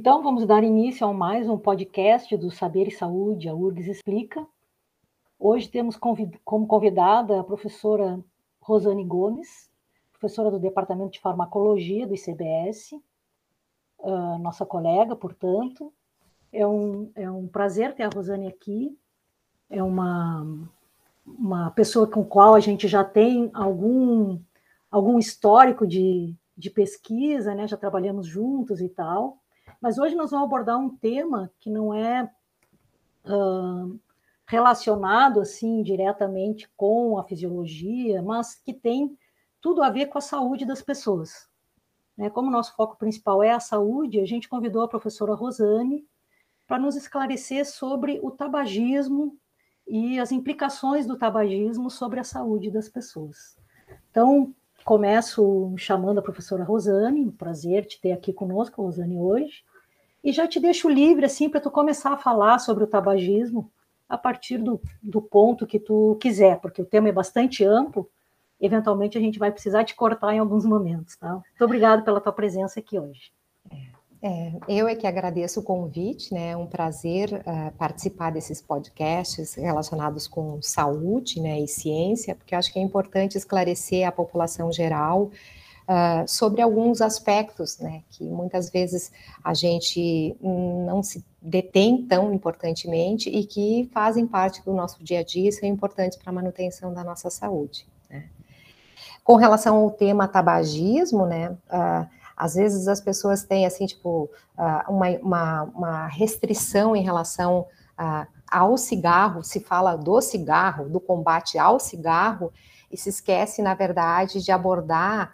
Então, vamos dar início a mais um podcast do Saber e Saúde, a URGS Explica. Hoje temos como convidada a professora Rosane Gomes, professora do Departamento de Farmacologia do ICBS, uh, nossa colega, portanto. É um, é um prazer ter a Rosane aqui. É uma, uma pessoa com qual a gente já tem algum, algum histórico de, de pesquisa, né? já trabalhamos juntos e tal. Mas hoje nós vamos abordar um tema que não é uh, relacionado assim diretamente com a fisiologia, mas que tem tudo a ver com a saúde das pessoas. Né? Como nosso foco principal é a saúde, a gente convidou a professora Rosane para nos esclarecer sobre o tabagismo e as implicações do tabagismo sobre a saúde das pessoas. Então, começo chamando a professora Rosane, um prazer te ter aqui conosco, Rosane, hoje, e já te deixo livre, assim, para tu começar a falar sobre o tabagismo a partir do, do ponto que tu quiser, porque o tema é bastante amplo, eventualmente a gente vai precisar te cortar em alguns momentos, tá? Muito obrigada pela tua presença aqui hoje. É, eu é que agradeço o convite, né? É um prazer uh, participar desses podcasts relacionados com saúde né, e ciência, porque eu acho que é importante esclarecer a população geral uh, sobre alguns aspectos, né? Que muitas vezes a gente não se detém tão importantemente e que fazem parte do nosso dia a dia e são importantes para a manutenção da nossa saúde. Né? Com relação ao tema tabagismo, né? Uh, às vezes as pessoas têm, assim, tipo, uma, uma, uma restrição em relação ao cigarro, se fala do cigarro, do combate ao cigarro, e se esquece, na verdade, de abordar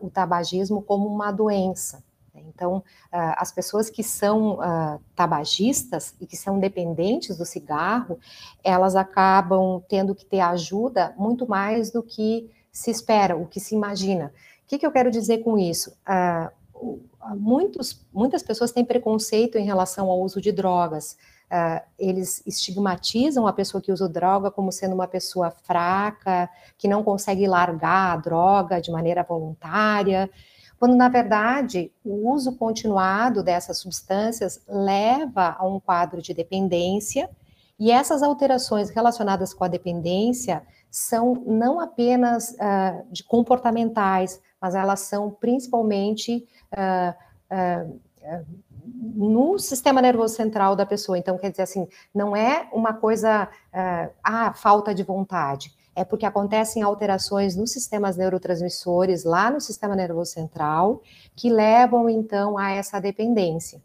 o tabagismo como uma doença. Então, as pessoas que são tabagistas e que são dependentes do cigarro, elas acabam tendo que ter ajuda muito mais do que se espera, o que se imagina. O que, que eu quero dizer com isso? Muitos, muitas pessoas têm preconceito em relação ao uso de drogas. Uh, eles estigmatizam a pessoa que usa droga como sendo uma pessoa fraca, que não consegue largar a droga de maneira voluntária, quando na verdade o uso continuado dessas substâncias leva a um quadro de dependência, e essas alterações relacionadas com a dependência são não apenas uh, de comportamentais, mas elas são principalmente uh, no sistema nervoso central da pessoa. Então, quer dizer assim, não é uma coisa, ah, falta de vontade. É porque acontecem alterações nos sistemas neurotransmissores, lá no sistema nervoso central, que levam, então, a essa dependência.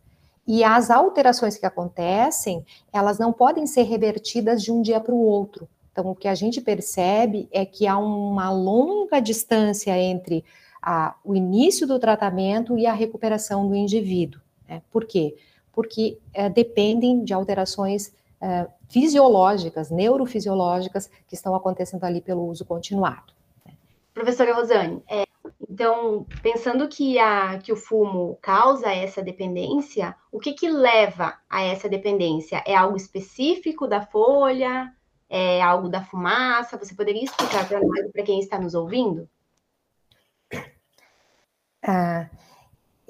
E as alterações que acontecem, elas não podem ser revertidas de um dia para o outro. Então, o que a gente percebe é que há uma longa distância entre a, o início do tratamento e a recuperação do indivíduo. Né? Por quê? Porque é, dependem de alterações é, fisiológicas, neurofisiológicas, que estão acontecendo ali pelo uso continuado. Né? Professora Rosane, é, então, pensando que, a, que o fumo causa essa dependência, o que, que leva a essa dependência? É algo específico da folha? é algo da fumaça? Você poderia explicar para quem está nos ouvindo? Ah,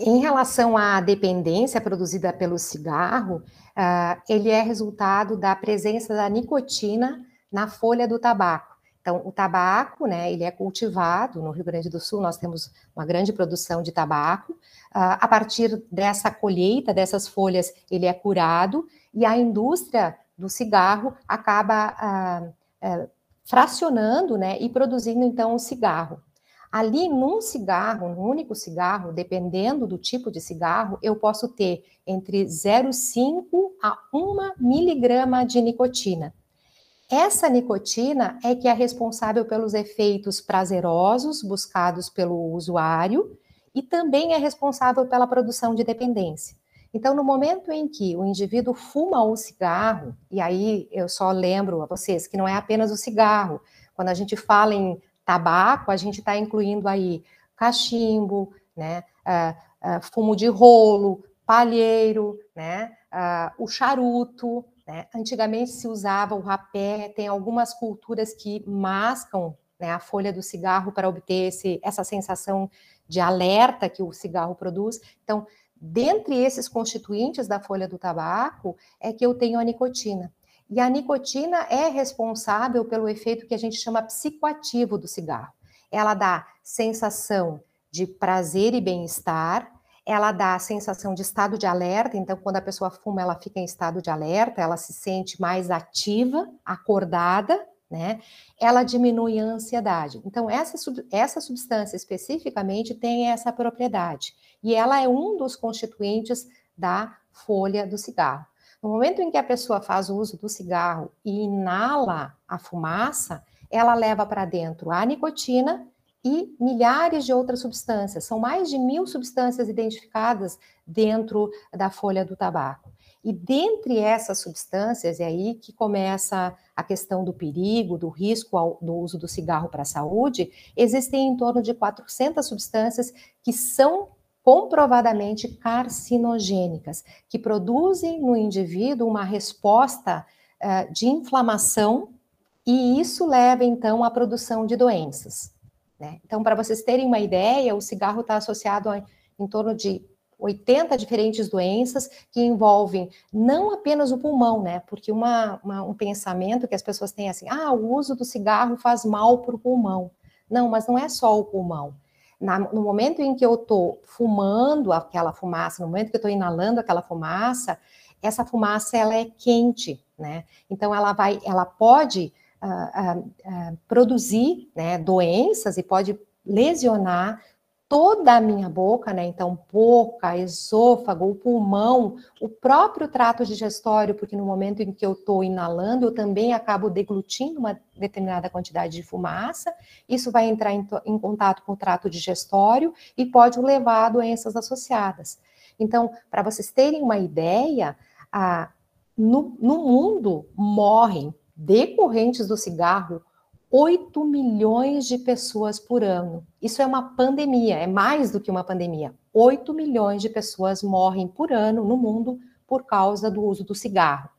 em relação à dependência produzida pelo cigarro, ah, ele é resultado da presença da nicotina na folha do tabaco. Então, o tabaco, né, ele é cultivado no Rio Grande do Sul, nós temos uma grande produção de tabaco. Uh, a partir dessa colheita, dessas folhas, ele é curado e a indústria do cigarro acaba é, fracionando né, e produzindo então o cigarro. Ali, num cigarro, num único cigarro, dependendo do tipo de cigarro, eu posso ter entre 0,5 a 1 miligrama de nicotina. Essa nicotina é que é responsável pelos efeitos prazerosos buscados pelo usuário e também é responsável pela produção de dependência. Então, no momento em que o indivíduo fuma o cigarro, e aí eu só lembro a vocês que não é apenas o cigarro, quando a gente fala em tabaco, a gente está incluindo aí cachimbo, né, uh, uh, fumo de rolo, palheiro, né, uh, o charuto, né? Antigamente se usava o rapé, tem algumas culturas que mascam né, a folha do cigarro para obter esse, essa sensação de alerta que o cigarro produz. Então, dentre esses constituintes da folha do tabaco, é que eu tenho a nicotina. E a nicotina é responsável pelo efeito que a gente chama psicoativo do cigarro. Ela dá sensação de prazer e bem-estar, ela dá a sensação de estado de alerta, então quando a pessoa fuma, ela fica em estado de alerta, ela se sente mais ativa, acordada, né? Ela diminui a ansiedade. Então, essa, essa substância especificamente tem essa propriedade, e ela é um dos constituintes da folha do cigarro. No momento em que a pessoa faz o uso do cigarro e inala a fumaça, ela leva para dentro a nicotina e milhares de outras substâncias. São mais de mil substâncias identificadas dentro da folha do tabaco. E dentre essas substâncias, é aí que começa a questão do perigo, do risco ao, do uso do cigarro para a saúde, existem em torno de 400 substâncias que são comprovadamente carcinogênicas, que produzem no indivíduo uma resposta uh, de inflamação, e isso leva então à produção de doenças. Né? Então, para vocês terem uma ideia, o cigarro está associado a em torno de 80 diferentes doenças que envolvem não apenas o pulmão, né? Porque uma, uma, um pensamento que as pessoas têm assim, ah, o uso do cigarro faz mal para o pulmão. Não, mas não é só o pulmão. Na, no momento em que eu estou fumando aquela fumaça, no momento que eu estou inalando aquela fumaça, essa fumaça ela é quente, né? Então ela vai, ela pode uh, uh, uh, produzir né, doenças e pode lesionar toda a minha boca, né? Então, boca, esôfago, o pulmão, o próprio trato digestório, porque no momento em que eu estou inalando, eu também acabo deglutindo uma determinada quantidade de fumaça, isso vai entrar em, em contato com o trato digestório e pode levar a doenças associadas. Então, para vocês terem uma ideia, a, no, no mundo morrem decorrentes do cigarro 8 milhões de pessoas por ano. Isso é uma pandemia, é mais do que uma pandemia. 8 milhões de pessoas morrem por ano no mundo por causa do uso do cigarro,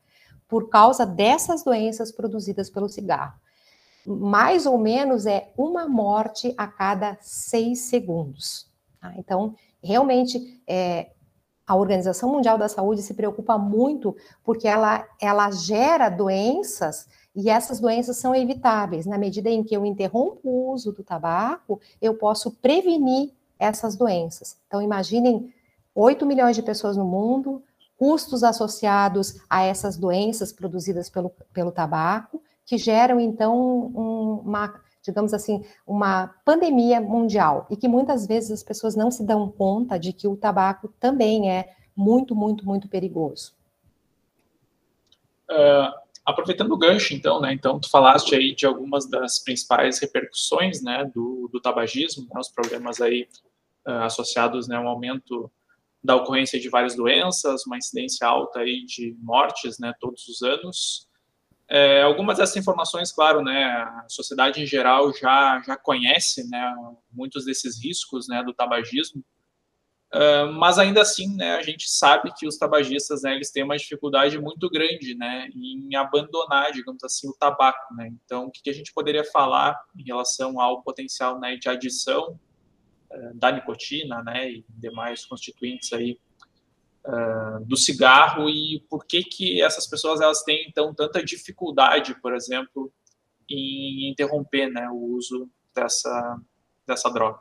por causa dessas doenças produzidas pelo cigarro. Mais ou menos é uma morte a cada seis segundos. Tá? Então, realmente, é, a Organização Mundial da Saúde se preocupa muito porque ela, ela gera doenças e essas doenças são evitáveis. Na medida em que eu interrompo o uso do tabaco, eu posso prevenir essas doenças. Então, imaginem 8 milhões de pessoas no mundo, custos associados a essas doenças produzidas pelo, pelo tabaco, que geram, então, um, uma, digamos assim, uma pandemia mundial. E que muitas vezes as pessoas não se dão conta de que o tabaco também é muito, muito, muito perigoso. Uh, Aproveitando o gancho, então, né, então tu falaste aí de algumas das principais repercussões, né, do, do tabagismo, né, os problemas aí uh, associados, né, ao aumento da ocorrência de várias doenças, uma incidência alta aí de mortes, né, todos os anos. É, algumas dessas informações, claro, né, a sociedade em geral já já conhece, né, muitos desses riscos, né, do tabagismo. Uh, mas ainda assim, né, a gente sabe que os tabagistas, né, eles têm uma dificuldade muito grande, né, em abandonar, digamos assim, o tabaco, né. Então, o que, a gente poderia falar em relação ao potencial, né, de adição uh, da nicotina, né, e demais constituintes aí uh, do cigarro e por que que essas pessoas elas têm então tanta dificuldade, por exemplo, em interromper, né, o uso dessa dessa droga?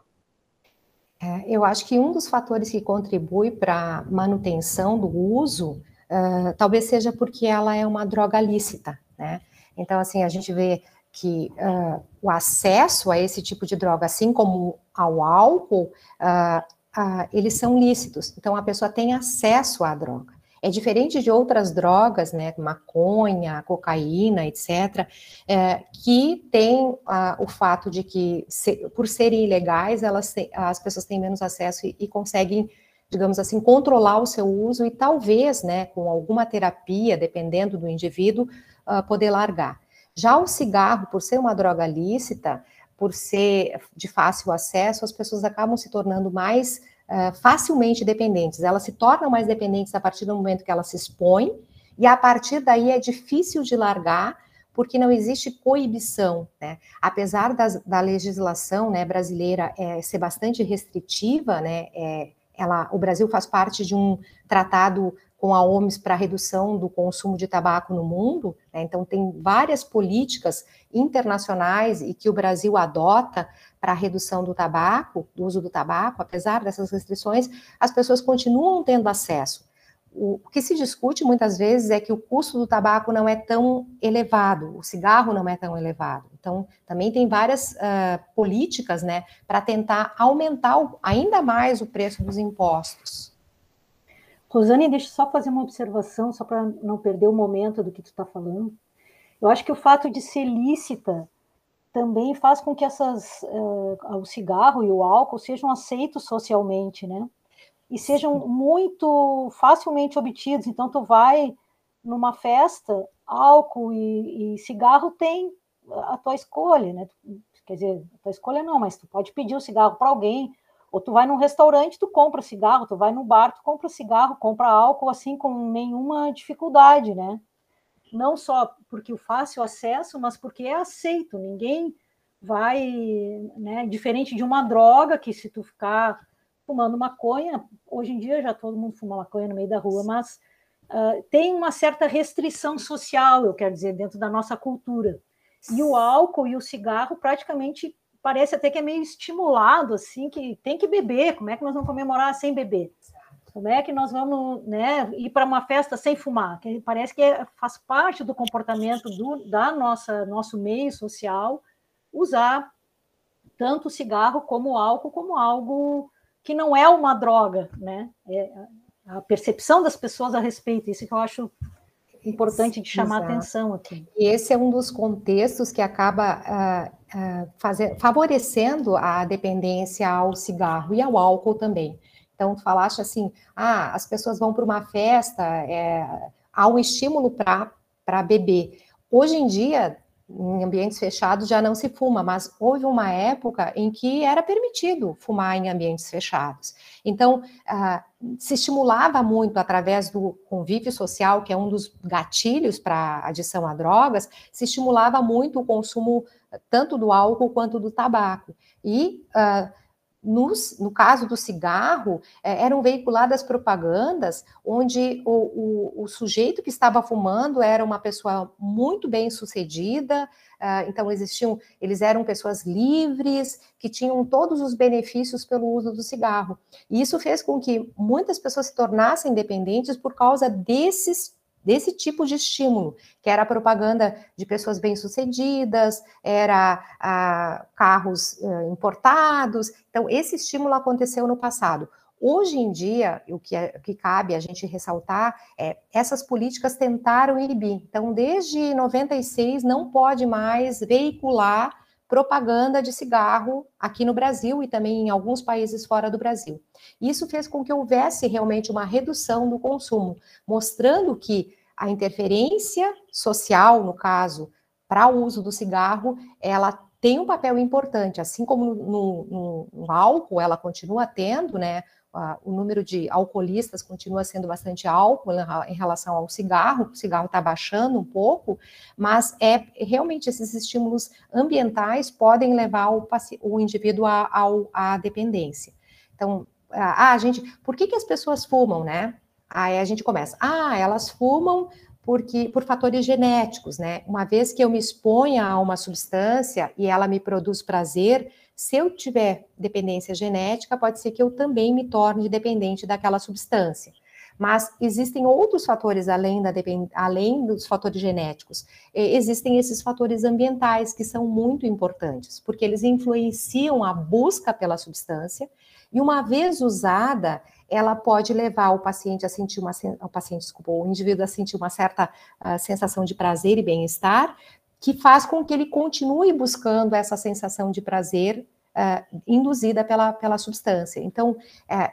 É, eu acho que um dos fatores que contribui para a manutenção do uso, uh, talvez seja porque ela é uma droga lícita, né? Então, assim, a gente vê que uh, o acesso a esse tipo de droga, assim como ao álcool, uh, eles são lícitos. Então, a pessoa tem acesso à droga. É diferente de outras drogas, né, maconha, cocaína, etc., é, que tem ah, o fato de que, se, por serem ilegais, elas, as pessoas têm menos acesso e, e, conseguem, digamos assim, controlar o seu uso e talvez, né, com alguma terapia, dependendo do indivíduo, uh, poder largar. Já o cigarro, por ser uma droga lícita, por ser de fácil acesso, as pessoas acabam se tornando mais uh, facilmente dependentes. Elas se tornam mais dependentes a partir do momento que elas se expõem, e a partir daí é difícil de largar, porque não existe coibição, né? Apesar das, da legislação né, brasileira é, ser bastante restritiva, né, é, ela, o Brasil faz parte de um tratado com a OMS para redução do consumo de tabaco no mundo, né? então tem várias políticas internacionais e que o Brasil adota para a redução do tabaco, do uso do tabaco, apesar dessas restrições, as pessoas continuam tendo acesso. O que se discute muitas vezes é que o custo do tabaco não é tão elevado, o cigarro não é tão elevado. Então, também tem várias uh, políticas, né, para tentar aumentar o, ainda mais o preço dos impostos. Rosane, deixa eu só fazer uma observação, só para não perder o momento do que tu está falando. Eu acho que o fato de ser lícita também faz com que essas, uh, o cigarro e o álcool sejam aceitos socialmente, né? E sejam muito facilmente obtidos. Então, tu vai numa festa, álcool e, e cigarro tem a tua escolha, né? Quer dizer, a tua escolha não, mas tu pode pedir o cigarro para alguém, ou tu vai num restaurante, tu compra cigarro, tu vai no bar, tu compra cigarro, compra álcool, assim, com nenhuma dificuldade, né? Não só porque o fácil acesso, mas porque é aceito. Ninguém vai, né? Diferente de uma droga que se tu ficar fumando maconha, hoje em dia já todo mundo fuma maconha no meio da rua, mas uh, tem uma certa restrição social, eu quero dizer, dentro da nossa cultura. E o álcool e o cigarro praticamente parece até que é meio estimulado, assim, que tem que beber, como é que nós vamos comemorar sem beber? Como é que nós vamos né, ir para uma festa sem fumar? Que parece que é, faz parte do comportamento do, da nossa nosso meio social usar tanto cigarro como álcool como algo que não é uma droga, né? É a percepção das pessoas a respeito, isso que eu acho importante de chamar Exato. atenção aqui. E esse é um dos contextos que acaba uh, uh, fazer, favorecendo a dependência ao cigarro e ao álcool também. Então, tu falaste assim, ah, as pessoas vão para uma festa, é, há um estímulo para beber. Hoje em dia, em ambientes fechados já não se fuma, mas houve uma época em que era permitido fumar em ambientes fechados. Então, ah, se estimulava muito através do convívio social, que é um dos gatilhos para adição a drogas, se estimulava muito o consumo tanto do álcool quanto do tabaco. E ah, nos, no caso do cigarro, é, eram veiculadas propagandas onde o, o, o, sujeito que estava fumando era uma pessoa muito bem sucedida, uh, então existiam, eles eram pessoas livres, que tinham todos os benefícios pelo uso do cigarro. E isso fez com que muitas pessoas se tornassem dependentes por causa desses desse tipo de estímulo, que era a propaganda de pessoas bem-sucedidas, era a, carros uh, importados. Então, esse estímulo aconteceu no passado. Hoje em dia, o que, é, o que cabe a gente ressaltar é essas políticas tentaram inibir. Então, desde 96, não pode mais veicular propaganda de cigarro aqui no Brasil e também em alguns países fora do Brasil. Isso fez com que houvesse realmente uma redução do consumo, mostrando que a interferência social, no caso, para o uso do cigarro, ela tem um papel importante, assim como no, no, no álcool ela continua tendo, né? O número de alcoolistas continua sendo bastante alto em relação ao cigarro, o cigarro está baixando um pouco, mas é realmente esses estímulos ambientais podem levar o, o indivíduo à dependência. Então, a, a gente, por que, que as pessoas fumam, né? Aí a gente começa, ah, elas fumam porque por fatores genéticos, né? Uma vez que eu me exponha a uma substância e ela me produz prazer, se eu tiver dependência genética, pode ser que eu também me torne dependente daquela substância. Mas existem outros fatores além, da, além dos fatores genéticos. Existem esses fatores ambientais que são muito importantes, porque eles influenciam a busca pela substância, e uma vez usada, ela pode levar o paciente a sentir uma, o paciente, desculpa, o indivíduo a sentir uma certa uh, sensação de prazer e bem-estar, que faz com que ele continue buscando essa sensação de prazer uh, induzida pela, pela substância. Então, uh,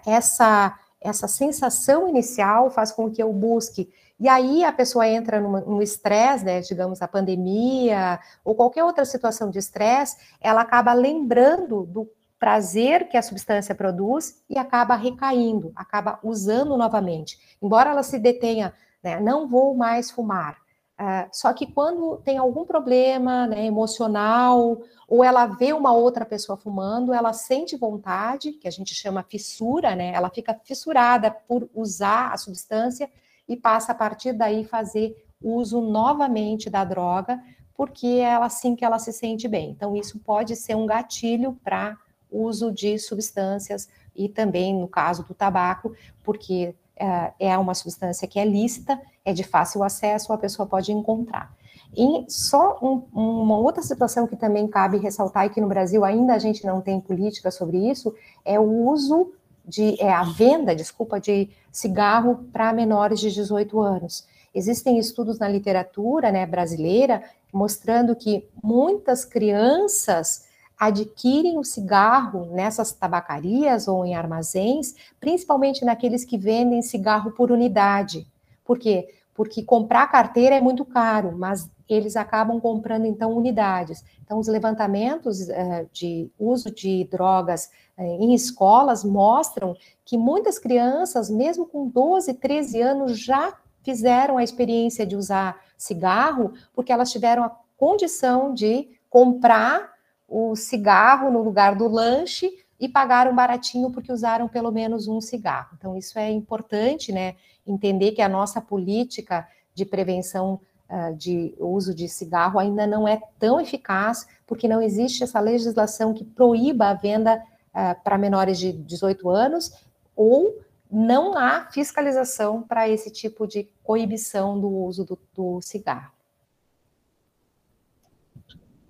essa, essa sensação inicial faz com que eu busque. E aí a pessoa entra no estresse, né, digamos, a pandemia, ou qualquer outra situação de estresse, ela acaba lembrando do prazer que a substância produz e acaba recaindo, acaba usando novamente. Embora ela se detenha, né, não vou mais fumar, Uh, só que quando tem algum problema né, emocional, ou ela vê uma outra pessoa fumando, ela sente vontade, que a gente chama fissura, né? Ela fica fissurada por usar a substância e passa a partir daí fazer uso novamente da droga, porque é assim que ela se sente bem. Então, isso pode ser um gatilho para uso de substâncias e também no caso do tabaco, porque é, é uma substância que é lícita, é de fácil acesso, a pessoa pode encontrar. E só um, uma outra situação que também cabe ressaltar e que no Brasil ainda a gente não tem política sobre isso é o uso de é a venda, desculpa, de cigarro para menores de 18 anos. Existem estudos na literatura né, brasileira mostrando que muitas crianças adquirem o cigarro nessas tabacarias ou em armazéns, principalmente naqueles que vendem cigarro por unidade. Por quê? Porque comprar carteira é muito caro, mas eles acabam comprando então unidades. Então, os levantamentos eh, de uso de drogas eh, em escolas mostram que muitas crianças, mesmo com 12, 13 anos, já fizeram a experiência de usar cigarro, porque elas tiveram a condição de comprar o cigarro no lugar do lanche e pagaram baratinho porque usaram pelo menos um cigarro. Então, isso é importante, né? Entender que a nossa política de prevenção uh, de uso de cigarro ainda não é tão eficaz, porque não existe essa legislação que proíba a venda uh, para menores de 18 anos, ou não há fiscalização para esse tipo de coibição do uso do, do cigarro.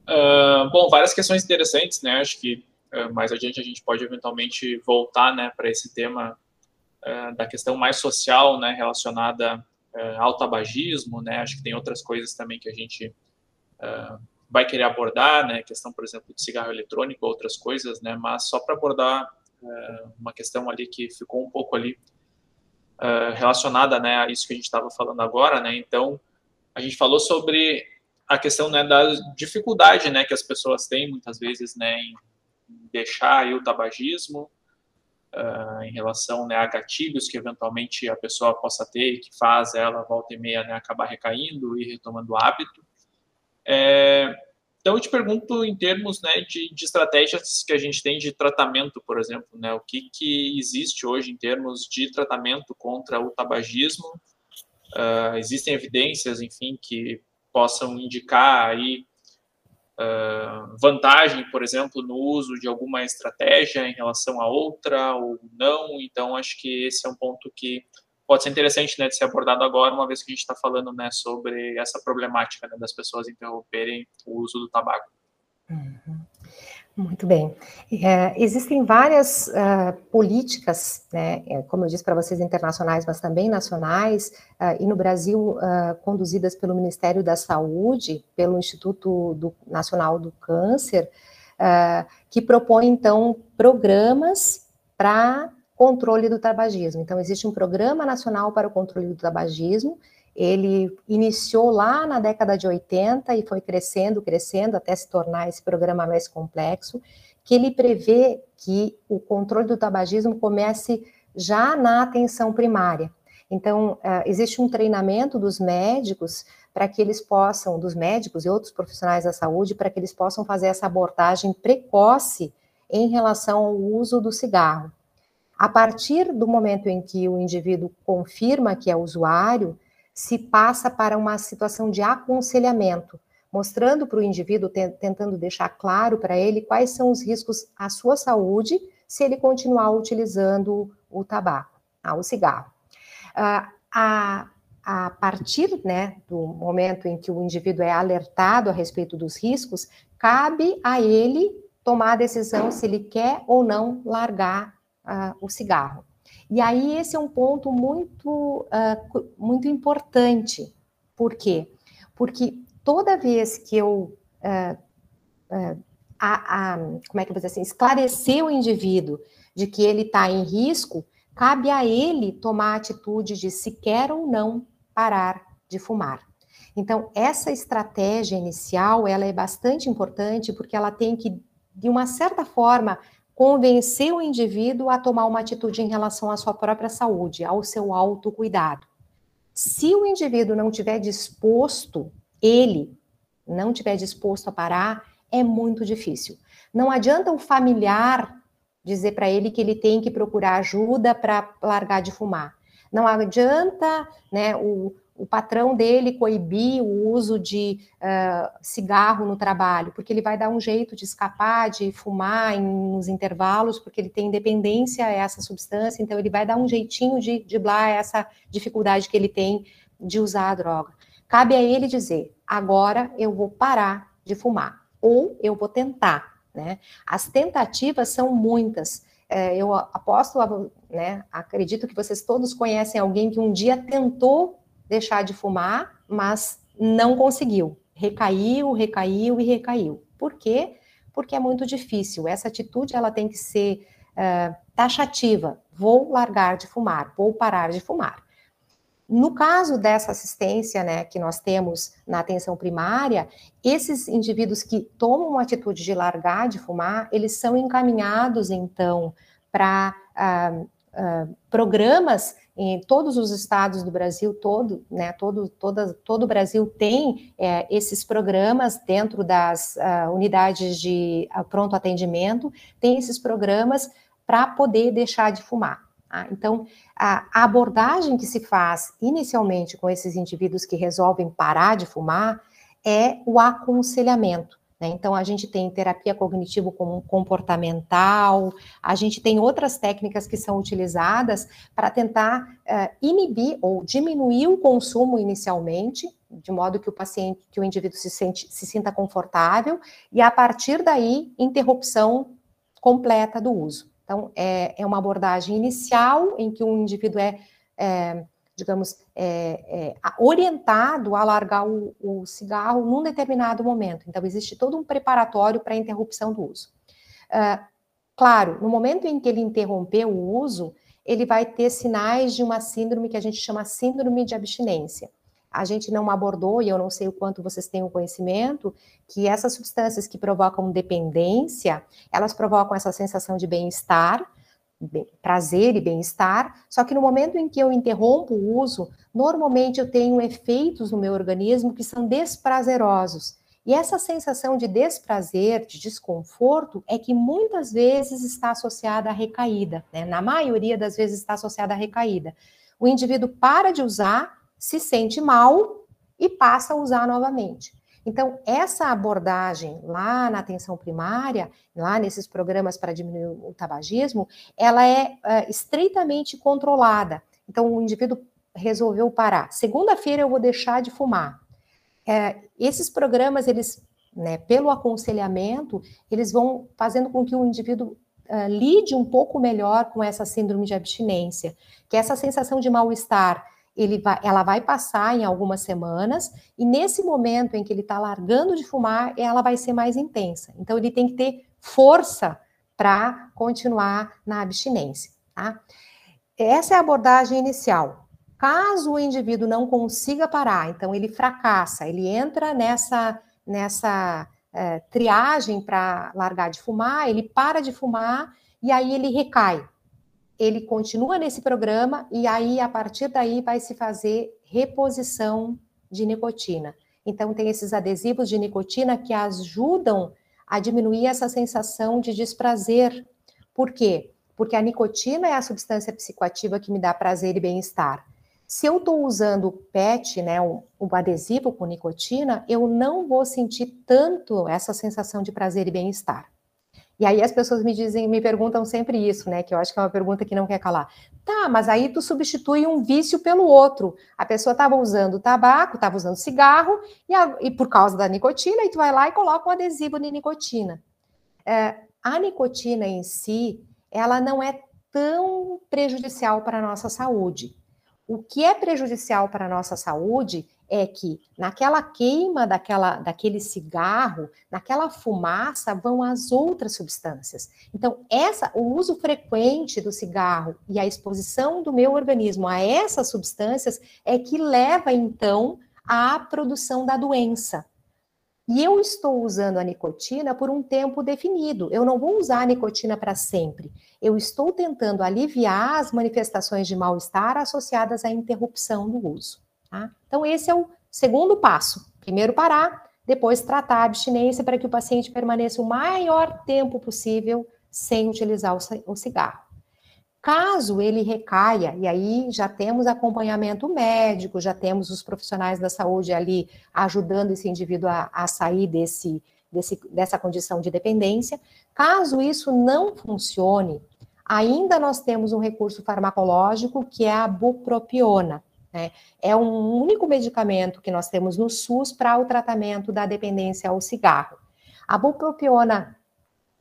Uh, bom, várias questões interessantes, né? Acho que uh, mais adiante a gente pode eventualmente voltar, né, para esse tema uh, da questão mais social, né, relacionada ao tabagismo, né? Acho que tem outras coisas também que a gente vai querer abordar, né? Questão, por exemplo, de cigarro eletrônico, outras coisas, né? Mas só para abordar uma questão ali que ficou um pouco ali relacionada, né, a isso que a gente estava falando agora, né? Então, a gente falou sobre a questão né, da dificuldade né, que as pessoas têm muitas vezes né, em deixar o tabagismo uh, em relação né, a gatilhos que eventualmente a pessoa possa ter e que faz ela volta e meia né, acabar recaindo e retomando o hábito. É, então eu te pergunto em termos né, de, de, estratégias que a gente tem de tratamento, por exemplo, né, o que, que existe hoje em termos de tratamento contra o tabagismo? Uh, existem evidências, enfim, que possam indicar aí uh, vantagem, por exemplo, no uso de alguma estratégia em relação a outra ou não. Então, acho que esse é um ponto que pode ser interessante né, de ser abordado agora, uma vez que a gente está falando né, sobre essa problemática né, das pessoas interromperem o uso do tabaco. Uhum. Muito bem. É, existem várias uh, políticas, né, é, como eu disse para vocês, internacionais, mas também nacionais, uh, e no Brasil uh, conduzidas pelo Ministério da Saúde, pelo Instituto do, Nacional do Câncer, que propõe, então, programas para controle do tabagismo. Então, existe um Programa Nacional para o Controle do Tabagismo, ele iniciou lá na década de 80 e foi crescendo, crescendo até se tornar esse programa mais complexo, que ele prevê que o controle do tabagismo comece já na atenção primária. Então, é, existe um treinamento dos médicos para que eles possam, dos médicos e outros profissionais da saúde, para que eles possam fazer essa abordagem precoce em relação ao uso do cigarro. A partir do momento em que o indivíduo confirma que é usuário, se passa para uma situação de aconselhamento, mostrando para o indivíduo, tentando deixar claro para ele quais são os riscos à sua saúde se ele continuar utilizando o tabaco, ah, o cigarro. Ah, a, a partir né, do momento em que o indivíduo é alertado a respeito dos riscos, cabe a ele tomar a decisão se ele quer ou não largar uh, o cigarro. E aí esse é um ponto muito, uh, muito importante. Por quê? Porque toda vez que eu uh, uh, a, a, como é que eu vou dizer assim, esclarecer o indivíduo de que ele está em risco, cabe a ele tomar a atitude de se quer ou não parar de fumar. Então, essa estratégia inicial, ela é bastante importante porque ela tem que, de uma certa forma, convencer o indivíduo a tomar uma atitude em relação à sua própria saúde, ao seu autocuidado. Se o indivíduo não tiver disposto, ele não tiver disposto a parar, é muito difícil. Não adianta o familiar dizer para ele que ele tem que procurar ajuda para largar de fumar. Não adianta né, o, o patrão dele coibir o uso de uh, cigarro no trabalho, porque ele vai dar um jeito de escapar, de fumar em, nos intervalos, porque ele tem dependência a essa substância, então ele vai dar um jeitinho de driblar essa dificuldade que ele tem de usar a droga. Cabe a ele dizer: agora eu vou parar de fumar, ou eu vou tentar. Né? As tentativas são muitas. É, eu aposto, né, acredito que vocês todos conhecem alguém que um dia tentou deixar de fumar, mas não conseguiu. Recaiu, recaiu e recaiu. Por quê? Porque é muito difícil. Essa atitude ela tem que ser uh, taxativa. Vou largar de fumar, vou parar de fumar. No caso dessa assistência, né, que nós temos na atenção primária, esses indivíduos que tomam uma atitude de largar de fumar, eles são encaminhados, então, para uh, uh, programas em todos os estados do Brasil, todo, né, todo, toda, todo o Brasil tem é, esses programas dentro das uh, unidades de uh, pronto atendimento, tem esses programas para poder deixar de fumar. Tá? Então, a, a abordagem que se faz inicialmente com esses indivíduos que resolvem parar de fumar é o aconselhamento. Né? Então, a gente tem terapia cognitivo-comportamental, a gente tem outras técnicas que são utilizadas para tentar uh, inibir ou diminuir o consumo inicialmente, de modo que o paciente, que o indivíduo se, sente, se sinta confortável, e a partir daí, interrupção completa do uso. Então, é, é uma abordagem inicial em que o indivíduo é, é digamos, é, é, orientado a largar o, o, cigarro num determinado momento. Então, existe todo um preparatório para a interrupção do uso. Uh, claro, no momento em que ele interrompeu o uso, ele vai ter sinais de uma síndrome que a gente chama síndrome de abstinência. A gente não abordou, e eu não sei o quanto vocês têm o conhecimento, que essas substâncias que provocam dependência, elas provocam essa sensação de bem-estar, prazer e bem-estar, só que no momento em que eu interrompo o uso, normalmente eu tenho efeitos no meu organismo que são desprazerosos. E essa sensação de desprazer, de desconforto, é que muitas vezes está associada à recaída, né? Na maioria das vezes está associada à recaída. O indivíduo para de usar, se sente mal e passa a usar novamente. Então, essa abordagem lá na atenção primária, lá nesses programas para diminuir o tabagismo, ela é, é estreitamente controlada. Então, o indivíduo resolveu parar. Segunda-feira eu vou deixar de fumar. É, esses programas, eles, né, pelo aconselhamento, eles vão fazendo com que o indivíduo uh, lide um pouco melhor com essa síndrome de abstinência, que é essa sensação de mal-estar ele vai, ela vai passar em algumas semanas, e nesse momento em que ele está largando de fumar, ela vai ser mais intensa. Então, ele tem que ter força para continuar na abstinência. Tá? Essa é a abordagem inicial. Caso o indivíduo não consiga parar, então ele fracassa, ele entra nessa, nessa é, triagem para largar de fumar, ele para de fumar e aí ele recai ele continua nesse programa e aí, a partir daí, vai se fazer reposição de nicotina. Então, tem esses adesivos de nicotina que ajudam a diminuir essa sensação de desprazer. Por quê? Porque a nicotina é a substância psicoativa que me dá prazer e bem-estar. Se eu estou usando PET, né, um adesivo com nicotina, eu não vou sentir tanto essa sensação de prazer e bem-estar. E aí as pessoas me dizem, me perguntam sempre isso, né? Que eu acho que é uma pergunta que não quer calar. Tá, mas aí tu substitui um vício pelo outro. A pessoa estava usando tabaco, estava usando cigarro, e, a, e, por causa da nicotina, e tu vai lá e coloca um adesivo de nicotina. É, a nicotina em si, ela não é tão prejudicial para a nossa saúde. O que é prejudicial para a nossa saúde é que naquela queima daquela, daquele cigarro, naquela fumaça vão as outras substâncias. Então, essa, o uso frequente do cigarro e a exposição do meu organismo a essas substâncias é que leva então à produção da doença. E eu estou usando a nicotina por um tempo definido. Eu não vou usar a nicotina para sempre. Eu estou tentando aliviar as manifestações de mal-estar associadas à interrupção do uso. Tá? Então, esse é o segundo passo. Primeiro parar, depois tratar a abstinência para que o paciente permaneça o maior tempo possível sem utilizar o cigarro. Caso ele recaia, e aí já temos acompanhamento médico, já temos os profissionais da saúde ali ajudando esse indivíduo a, a sair desse, desse, dessa condição de dependência. Caso isso não funcione, ainda nós temos um recurso farmacológico que é a bupropiona. Né? É um único medicamento que nós temos no SUS para o tratamento da dependência ao cigarro. A bupropiona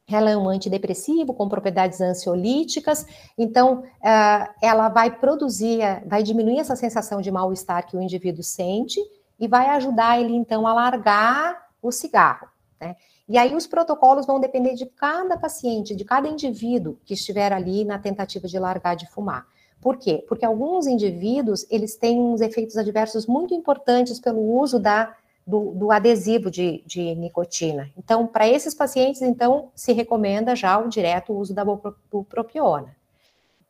ela é um antidepressivo com propriedades ansiolíticas, então uh, ela vai produzir, vai diminuir essa sensação de mal-estar que o indivíduo sente e vai ajudar ele então a largar o cigarro. Né? E aí os protocolos vão depender de cada paciente, de cada indivíduo que estiver ali na tentativa de largar de fumar. Por quê? Porque alguns indivíduos, eles têm uns efeitos adversos muito importantes pelo uso da, do, do adesivo de, de, nicotina. Então, para esses pacientes, então, se recomenda já o direto uso da bupropiona.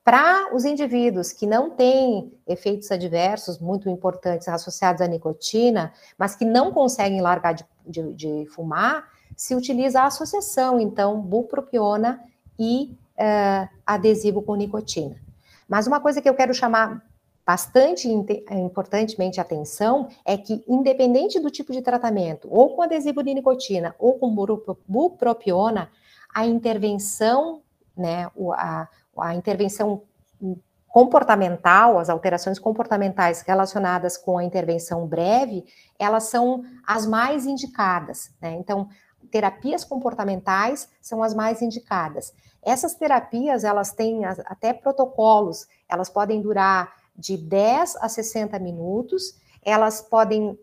Para os indivíduos que não têm efeitos adversos muito importantes associados à nicotina, mas que não conseguem largar de, de, de fumar, se utiliza a associação, então, bupropiona e uh, adesivo com nicotina. Mas uma coisa que eu quero chamar bastante importantemente atenção é que, independente do tipo de tratamento, ou com adesivo de nicotina ou com bupropiona, a intervenção, né, a, a intervenção comportamental, as alterações comportamentais relacionadas com a intervenção breve, elas são as mais indicadas. Né? Então, terapias comportamentais são as mais indicadas. Essas terapias, elas têm até protocolos, elas podem durar de 10 a 60 minutos, elas podem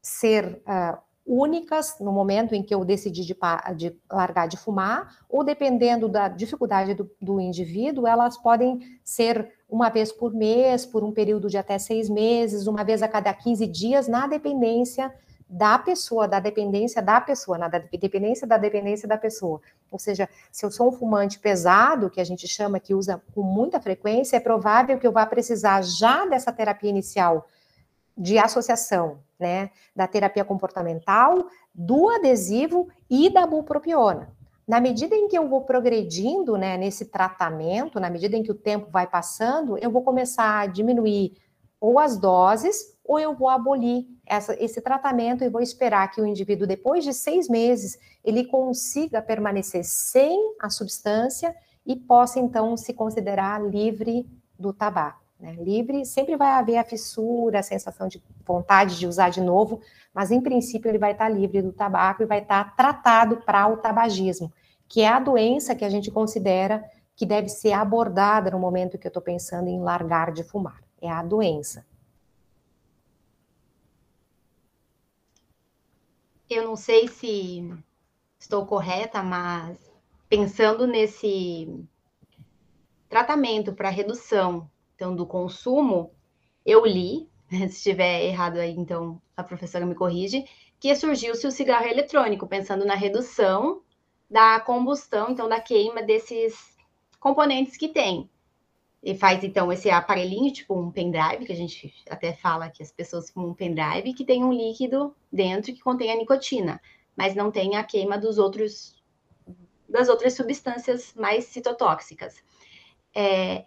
ser uh, únicas no momento em que eu decidi de, de, largar de fumar, ou dependendo da dificuldade do, do, indivíduo, elas podem ser uma vez por mês, por um período de até seis meses, uma vez a cada 15 dias, na dependência da pessoa, da dependência da pessoa, na dependência da dependência da pessoa. Ou seja, se eu sou um fumante pesado, que a gente chama que usa com muita frequência, é provável que eu vá precisar já dessa terapia inicial de associação, né, da terapia comportamental, do adesivo e da bupropiona. Na medida em que eu vou progredindo, né, nesse tratamento, na medida em que o tempo vai passando, eu vou começar a diminuir ou as doses ou eu vou abolir essa, esse tratamento e vou esperar que o indivíduo, depois de seis meses, ele consiga permanecer sem a substância e possa, então, se considerar livre do tabaco. Né? Livre, sempre vai haver a fissura, a sensação de vontade de usar de novo, mas, em princípio, ele vai estar livre do tabaco e vai estar tratado para o tabagismo, que é a doença que a gente considera que deve ser abordada no momento que eu estou pensando em largar de fumar. É a doença. eu não sei se estou correta, mas pensando nesse tratamento para redução então, do consumo, eu li, se estiver errado aí, então a professora me corrige, que surgiu-se o cigarro eletrônico, pensando na redução da combustão, então da queima desses componentes que tem. E faz então esse aparelhinho, tipo um pendrive, que a gente até fala que as pessoas fumam um pendrive, que tem um líquido dentro que contém a nicotina, mas não tem a queima dos outros das outras substâncias mais citotóxicas. É,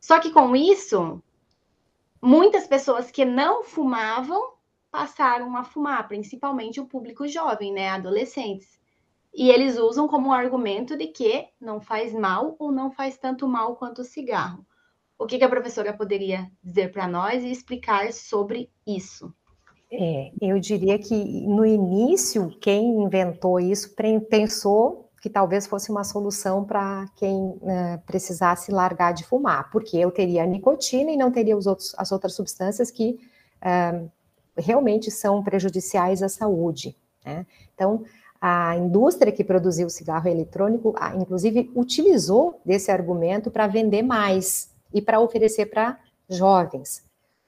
só que com isso, muitas pessoas que não fumavam passaram a fumar, principalmente o público jovem, né, adolescentes. E eles usam como argumento de que não faz mal ou não faz tanto mal quanto o cigarro. O que, que a professora poderia dizer para nós e explicar sobre isso? É, eu diria que no início, quem inventou isso pensou que talvez fosse uma solução para quem né, precisasse largar de fumar, porque eu teria nicotina e não teria os outros, as outras substâncias que uh, realmente são prejudiciais à saúde. Né? Então, a indústria que produziu o cigarro eletrônico, inclusive, utilizou desse argumento para vender mais e para oferecer para jovens.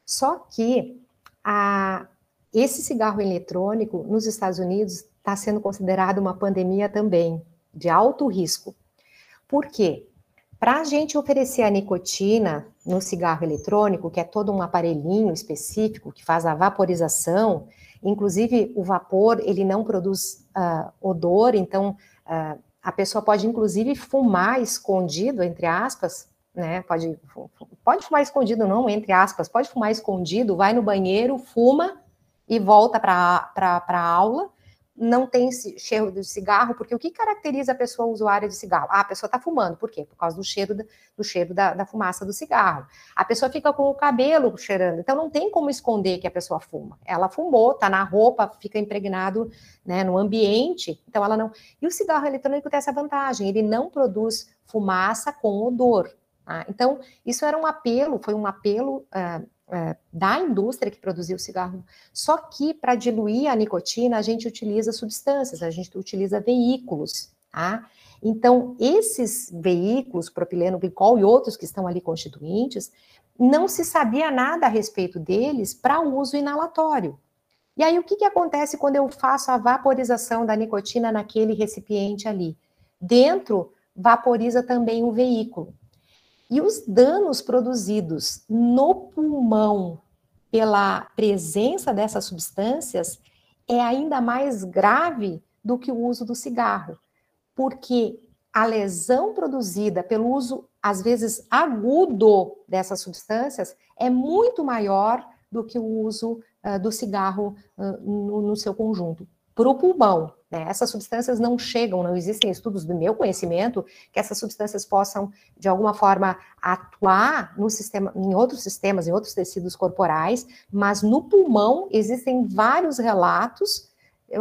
Só que a, esse cigarro eletrônico nos Estados Unidos está sendo considerado uma pandemia também, de alto risco. Por quê? Para a gente oferecer a nicotina no cigarro eletrônico, que é todo um aparelhinho específico que faz a vaporização, inclusive o vapor ele não produz uh, odor, então uh, a pessoa pode inclusive fumar escondido, entre aspas, né? Pode, pode fumar escondido, não, entre aspas, pode fumar escondido, vai no banheiro, fuma e volta para a aula não tem cheiro de cigarro, porque o que caracteriza a pessoa usuária de cigarro? Ah, a pessoa está fumando, por quê? Por causa do cheiro, da, do cheiro da, da, fumaça do cigarro. A pessoa fica com o cabelo cheirando, então não tem como esconder que a pessoa fuma. Ela fumou, está na roupa, fica impregnado né, no ambiente, então ela não. E o cigarro eletrônico tem essa vantagem, ele não produz fumaça com odor. Tá? Então, isso era um apelo, foi um apelo. Uh, é, da indústria que produziu o cigarro. Só que para diluir a nicotina, a gente utiliza substâncias, a gente utiliza veículos, tá? Então, esses veículos, propileno glicol e outros que estão ali constituintes, não se sabia nada a respeito deles para uso inalatório. E aí, o que, que acontece quando eu faço a vaporização da nicotina naquele recipiente ali? Dentro, vaporiza também o veículo. E os danos produzidos no pulmão pela presença dessas substâncias é ainda mais grave do que o uso do cigarro, porque a lesão produzida pelo uso, às vezes agudo, dessas substâncias é muito maior do que o uso uh, do cigarro uh, no, no seu conjunto. Para o pulmão, né? Essas substâncias não chegam, não existem estudos do meu conhecimento que essas substâncias possam, de alguma forma, atuar no sistema, em outros sistemas, em outros tecidos corporais, mas no pulmão existem vários relatos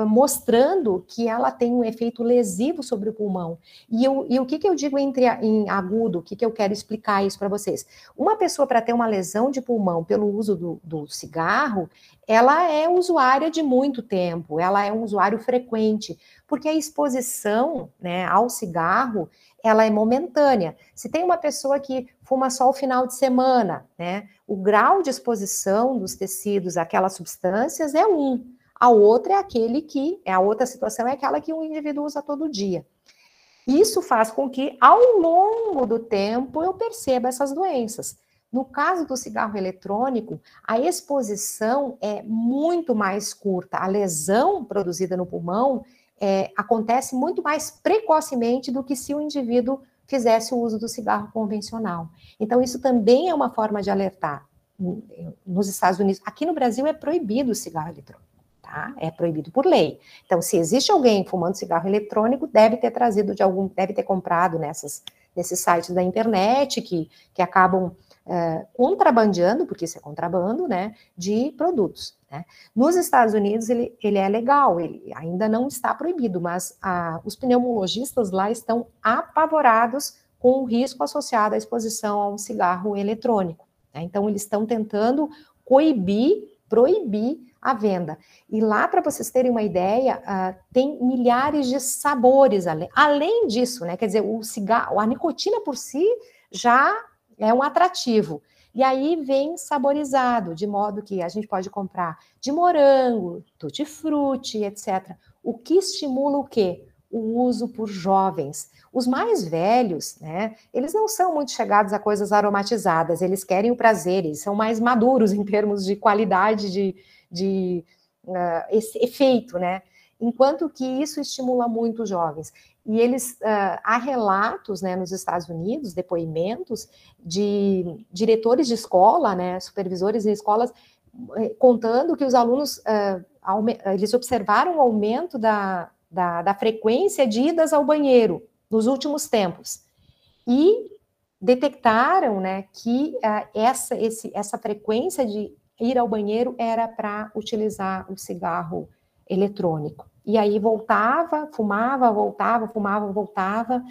mostrando que ela tem um efeito lesivo sobre o pulmão. E, eu, e o que, que eu digo entre, em agudo, o que, que eu quero explicar isso para vocês? Uma pessoa, para ter uma lesão de pulmão pelo uso do, do cigarro, ela é usuária de muito tempo, ela é um usuário frequente, porque a exposição né, ao cigarro ela é momentânea. Se tem uma pessoa que fuma só o final de semana, né, o grau de exposição dos tecidos àquelas substâncias é um. A outra é aquele que, é a outra situação é aquela que o indivíduo usa todo dia. Isso faz com que, ao longo do tempo, eu perceba essas doenças. No caso do cigarro eletrônico, a exposição é muito mais curta. A lesão produzida no pulmão é, acontece muito mais precocemente do que se o indivíduo fizesse o uso do cigarro convencional. Então, isso também é uma forma de alertar. Nos Estados Unidos, aqui no Brasil é proibido o cigarro eletrônico, tá? É proibido por lei. Então, se existe alguém fumando cigarro eletrônico, deve ter trazido de algum, deve ter comprado nessas, nesses sites da internet que, que acabam uh, contrabandeando, porque isso é contrabando, né, de produtos. Né? Nos Estados Unidos, ele, ele é legal, ele ainda não está proibido, mas os pneumologistas lá estão apavorados com o risco associado à exposição a um cigarro eletrônico. Né? Então, eles estão tentando coibir, proibir a venda. E lá, para vocês terem uma ideia, uh, tem milhares de sabores além, além disso, né? Quer dizer, o cigarro, a nicotina por si já é um atrativo. E aí vem saborizado, de modo que a gente pode comprar de morango, tutti-frutti, etc. O que estimula o quê? O uso por jovens. Os mais velhos, né, eles não são muito chegados a coisas aromatizadas, eles querem o prazer, eles são mais maduros em termos de qualidade de, de uh, esse efeito, né? Enquanto que isso estimula muito os jovens. E eles, uh, há relatos né, nos Estados Unidos, depoimentos de diretores de escola, né, supervisores de escolas, eh, contando que os alunos, uh, eles observaram o aumento da, da, da, frequência de idas ao banheiro nos últimos tempos. E detectaram né, que uh, essa, esse, essa frequência de ir ao banheiro era para utilizar o cigarro eletrônico. E aí voltava, fumava, voltava, fumava, voltava.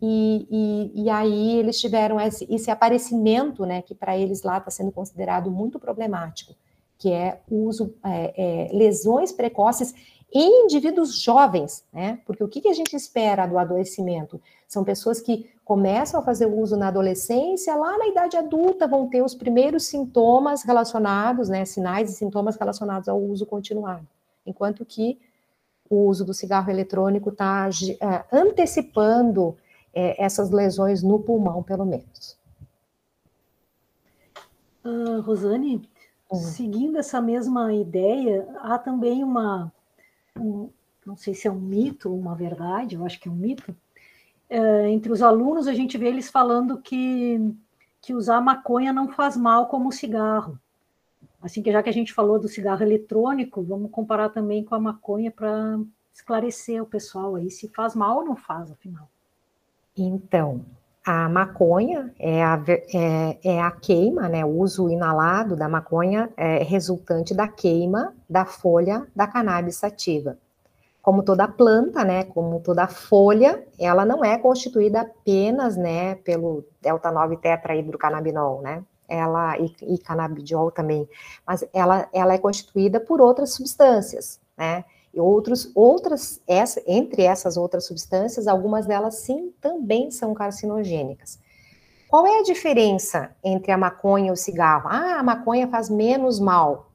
E, e, e aí eles tiveram esse, esse aparecimento, né, que para eles lá está sendo considerado muito problemático, que é uso, é, é, lesões precoces em indivíduos jovens, né? Porque o que, que a gente espera do adoecimento? São pessoas que começam a fazer o uso na adolescência, lá na idade adulta vão ter os primeiros sintomas relacionados, né? Sinais e sintomas relacionados ao uso continuado. Enquanto que o uso do cigarro eletrônico está é, antecipando é, essas lesões no pulmão, pelo menos. Uh, Rosane, uhum. seguindo essa mesma ideia, há também uma, um, não sei se é um mito ou uma verdade, eu acho que é um mito, uh, entre os alunos a gente vê eles falando que, que usar maconha não faz mal como o cigarro. Assim que já que a gente falou do cigarro eletrônico, vamos comparar também com a maconha para esclarecer o pessoal aí se faz mal ou não faz, afinal. Então, a maconha é a, é, é a queima, né? O uso inalado da maconha é resultante da queima da folha da cannabis sativa. Como toda planta, né? Como toda folha, ela não é constituída apenas, né? Pelo delta 9 tetrahidrocannabinol, né? Ela e, e canabidiol também, mas ela, ela é constituída por outras substâncias, né? e outros, outras, essa, entre essas outras substâncias, algumas delas sim também são carcinogênicas. Qual é a diferença entre a maconha e o cigarro? Ah, a maconha faz menos mal.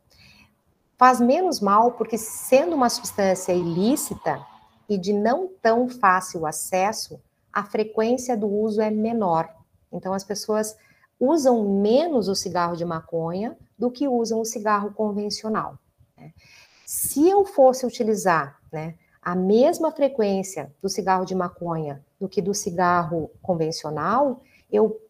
Faz menos mal porque, sendo uma substância ilícita e de não tão fácil acesso, a frequência do uso é menor. Então, as pessoas usam menos o cigarro de maconha do que usam o cigarro convencional. Né? Se eu fosse utilizar né, a mesma frequência do cigarro de maconha do que do cigarro convencional, eu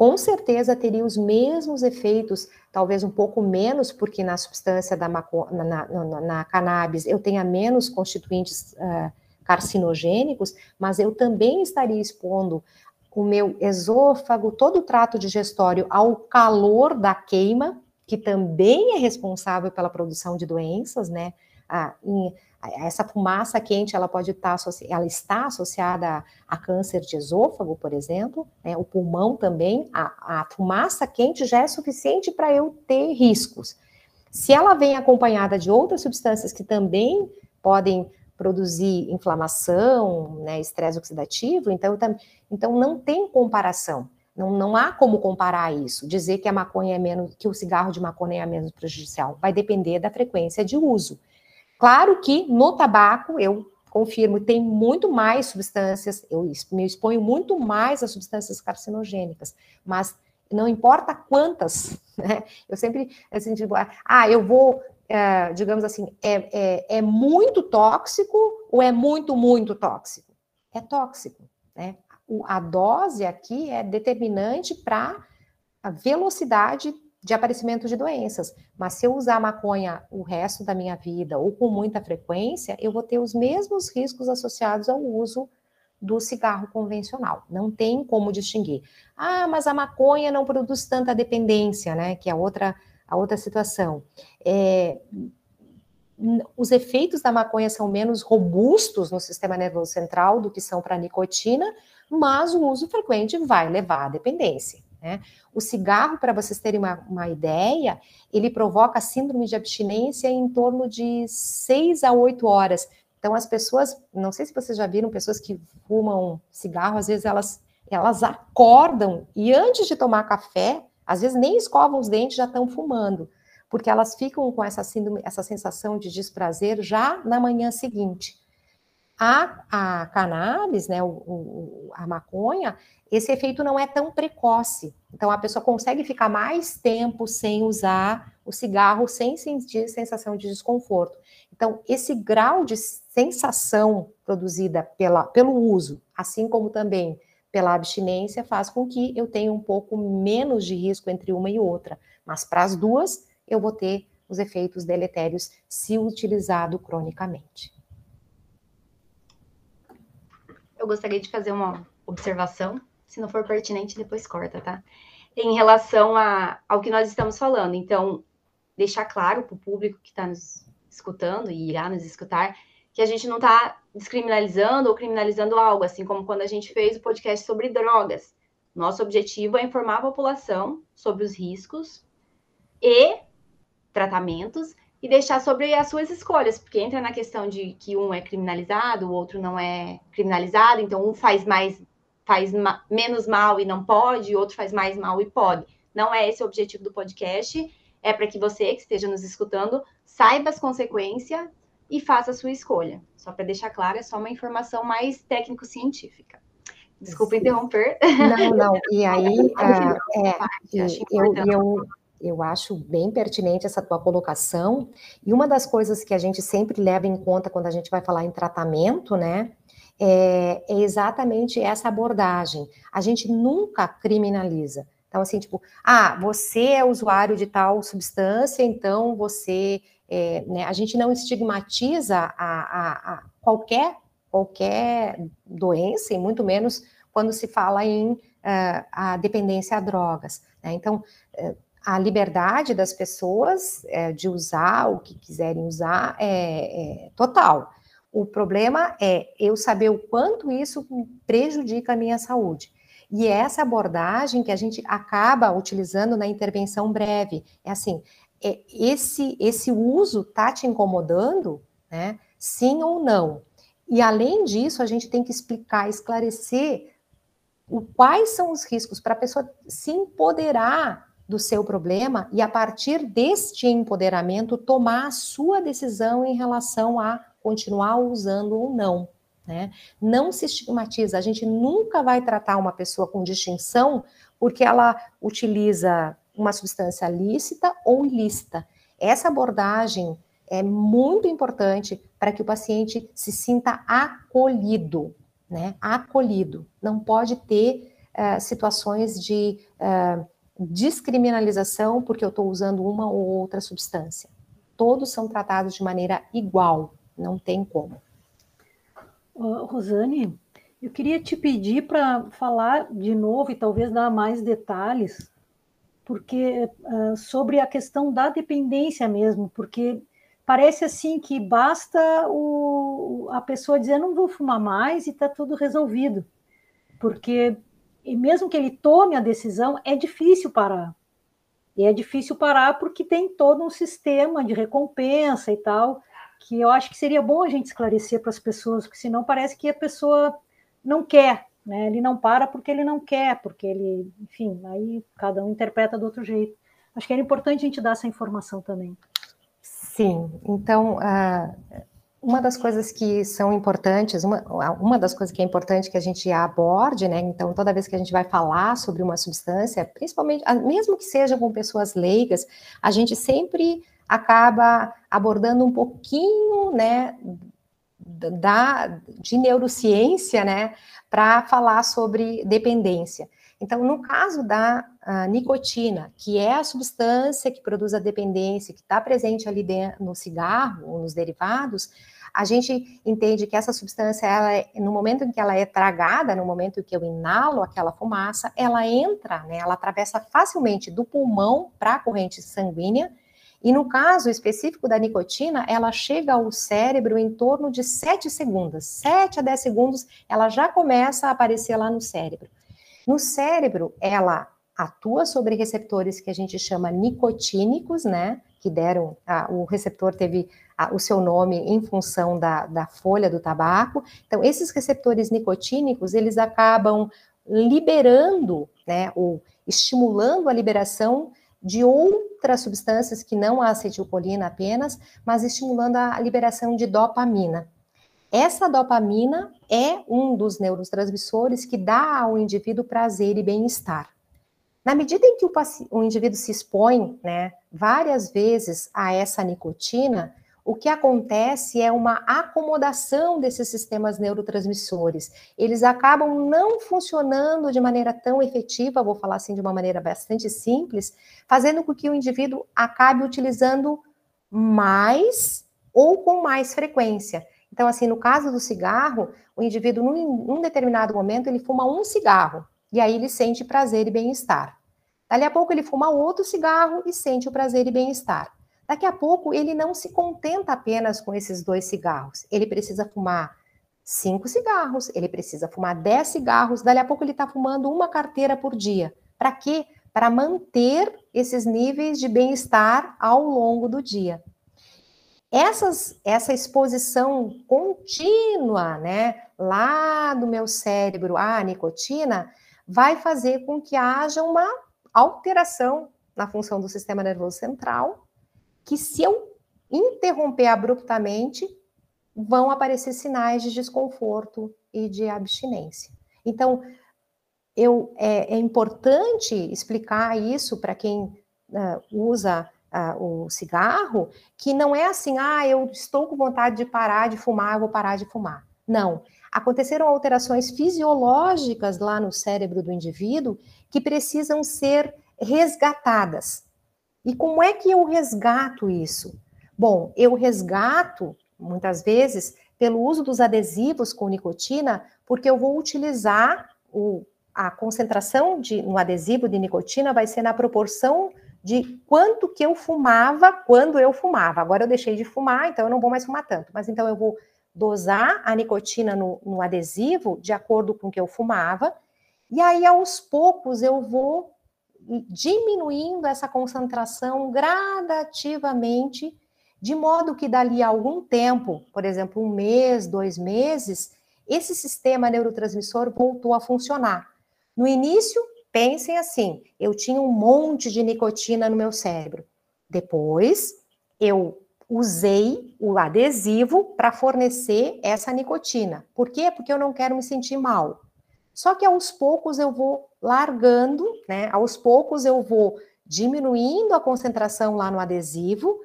com certeza teria os mesmos efeitos, talvez um pouco menos, porque na substância da maconha, na, na, na cannabis eu tenha menos constituintes uh, carcinogênicos, mas eu também estaria expondo o meu esôfago, todo o trato digestório ao calor da queima, que também é responsável pela produção de doenças, né? Ah, em, essa fumaça quente, ela pode estar, ela está associada a, a câncer de esôfago, por exemplo, né? o pulmão também, a, a fumaça quente já é suficiente para eu ter riscos. Se ela vem acompanhada de outras substâncias que também podem produzir inflamação, né, estresse oxidativo, então, então não tem comparação. Não, não há como comparar isso, dizer que a maconha é menos, que o cigarro de maconha é menos prejudicial. Vai depender da frequência de uso. Claro que no tabaco, eu confirmo, tem muito mais substâncias, eu me exponho muito mais a substâncias carcinogênicas, mas não importa quantas, né? Eu sempre, assim, tipo, ah, eu vou, é, digamos assim, é, é, é muito tóxico ou é muito, muito tóxico? É tóxico, né? a dose aqui é determinante para a velocidade de aparecimento de doenças. Mas se eu usar maconha o resto da minha vida ou com muita frequência, eu vou ter os mesmos riscos associados ao uso do cigarro convencional. Não tem como distinguir. Ah, mas a maconha não produz tanta dependência, né? Que é outra, a outra situação. É, os efeitos da maconha são menos robustos no sistema nervoso central do que são para a nicotina, mas o uso frequente vai levar à dependência. Né? O cigarro, para vocês terem uma, uma, ideia, ele provoca síndrome de abstinência em torno de 6 a 8 horas. Então, as pessoas, não sei se vocês já viram pessoas que fumam cigarro, às vezes elas, elas acordam e antes de tomar café, às vezes nem escovam os dentes, já estão fumando, porque elas ficam com essa síndrome, essa sensação de desprazer já na manhã seguinte. A, a cannabis, né, o, o, a maconha, esse efeito não é tão precoce. Então, a pessoa consegue ficar mais tempo sem usar o cigarro, sem sentir sensação de desconforto. Então, esse grau de sensação produzida pela, pelo uso, assim como também pela abstinência, faz com que eu tenha um pouco menos de risco entre uma e outra. Mas para as duas, eu vou ter os efeitos deletérios se utilizado cronicamente eu gostaria de fazer uma observação. Se não for pertinente, depois corta, tá? Em relação a, ao que nós estamos falando. Então, deixar claro para o público que está nos escutando e irá nos escutar que a gente não está descriminalizando ou criminalizando algo, assim como quando a gente fez o podcast sobre drogas. Nosso objetivo é informar a população sobre os riscos e tratamentos e deixar sobre as suas escolhas, porque entra na questão de que um é criminalizado, o outro não é criminalizado, então um faz mais faz ma menos mal e não pode, outro faz mais mal e pode. Não é esse o objetivo do podcast, é para que você que esteja nos escutando saiba as consequências e faça a sua escolha. Só para deixar claro, é só uma informação mais técnico-científica. Desculpa interromper. Não, não. E aí, uh, é, eu, eu, eu acho bem pertinente essa tua colocação. E uma das coisas que a gente sempre leva em conta quando a gente vai falar em tratamento, né, é, é exatamente essa abordagem. A gente nunca criminaliza. Então, assim, tipo, ah, você é usuário de tal substância, então você. É, né, a gente não estigmatiza a, a, a, qualquer, qualquer doença, e muito menos quando se fala em uh, a dependência a drogas. Né? Então, uh, a liberdade das pessoas uh, de usar o que quiserem usar é, é total. O problema é eu saber o quanto isso prejudica a minha saúde. E é essa abordagem que a gente acaba utilizando na intervenção breve. É assim, é, esse, esse uso está te incomodando, né? Sim ou não? E além disso, a gente tem que explicar, esclarecer o, quais são os riscos para a pessoa se empoderar do seu problema e, a partir deste empoderamento, tomar a sua decisão em relação a continuar usando ou não. Né? Não se estigmatiza, a gente nunca vai tratar uma pessoa com distinção porque ela utiliza uma substância lícita ou ilícita. Essa abordagem é muito importante para que o paciente se sinta acolhido, né? Acolhido. Não pode ter uh, situações de uh, descriminalização porque eu estou usando uma ou outra substância. Todos são tratados de maneira igual, não tem como. Rosane, eu queria te pedir para falar de novo e talvez dar mais detalhes, porque uh, sobre a questão da dependência mesmo, porque parece assim que basta o, a pessoa dizer não vou fumar mais e está tudo resolvido, porque mesmo que ele tome a decisão, é difícil parar. E é difícil parar porque tem todo um sistema de recompensa e tal que eu acho que seria bom a gente esclarecer para as pessoas, porque senão parece que a pessoa não quer, né? Ele não para porque ele não quer, porque ele, enfim, aí cada um interpreta do outro jeito. Acho que era importante a gente dar essa informação também. Sim, então uh, uma das coisas que são importantes, uma, uma das coisas que é importante que a gente aborde, né? Então, toda vez que a gente vai falar sobre uma substância, principalmente, mesmo que seja com pessoas leigas, a gente sempre acaba abordando um pouquinho, né, da, de neurociência, né, para falar sobre dependência. Então, no caso da nicotina, que é a substância que produz a dependência, que está presente ali dentro, no cigarro ou nos derivados, a gente entende que essa substância, ela é, no momento em que ela é tragada, no momento em que eu inalo aquela fumaça, ela entra, né, ela atravessa facilmente do pulmão para a corrente sanguínea e no caso específico da nicotina, ela chega ao cérebro em torno de 7 segundos. 7 a 10 segundos, ela já começa a aparecer lá no cérebro. No cérebro, ela atua sobre receptores que a gente chama nicotínicos, né? Que deram, a, o receptor teve a, o seu nome em função da, da folha do tabaco. Então, esses receptores nicotínicos, eles acabam liberando, né? Ou estimulando a liberação de outras substâncias que não a acetilcolina apenas, mas estimulando a liberação de dopamina. Essa dopamina é um dos neurotransmissores que dá ao indivíduo prazer e bem-estar. Na medida em que o, o indivíduo se expõe né, várias vezes a essa nicotina, o que acontece é uma acomodação desses sistemas neurotransmissores. Eles acabam não funcionando de maneira tão efetiva, vou falar assim de uma maneira bastante simples, fazendo com que o indivíduo acabe utilizando mais ou com mais frequência. Então, assim, no caso do cigarro, o indivíduo, num, num determinado momento, ele fuma um cigarro, e aí ele sente prazer e bem-estar. Dali a pouco ele fuma outro cigarro e sente o prazer e bem-estar. Daqui a pouco, ele não se contenta apenas com esses dois cigarros. Ele precisa fumar cinco cigarros, ele precisa fumar dez cigarros. Dali a pouco, ele está fumando uma carteira por dia. Para quê? Para manter esses níveis de bem-estar ao longo do dia. Essas, essa exposição contínua, né, lá do meu cérebro à nicotina, vai fazer com que haja uma alteração na função do sistema nervoso central que se eu interromper abruptamente, vão aparecer sinais de desconforto e de abstinência. Então, eu, é, é importante explicar isso para quem uh, usa uh, o cigarro, que não é assim, ah, eu estou com vontade de parar de fumar, eu vou parar de fumar. Não. Aconteceram alterações fisiológicas lá no cérebro do indivíduo que precisam ser resgatadas. E como é que eu resgato isso? Bom, eu resgato, muitas vezes, pelo uso dos adesivos com nicotina, porque eu vou utilizar o, a concentração de, no adesivo de nicotina vai ser na proporção de quanto que eu fumava quando eu fumava. Agora eu deixei de fumar, então eu não vou mais fumar tanto. Mas então eu vou dosar a nicotina no, no adesivo de acordo com o que eu fumava, e aí aos poucos eu vou diminuindo essa concentração gradativamente, de modo que dali a algum tempo, por exemplo, um mês, dois meses, esse sistema neurotransmissor voltou a funcionar. No início, pensem assim: eu tinha um monte de nicotina no meu cérebro. Depois, eu usei o adesivo para fornecer essa nicotina. Por quê? Porque eu não quero me sentir mal. Só que aos poucos eu vou largando, né? Aos poucos eu vou diminuindo a concentração lá no adesivo.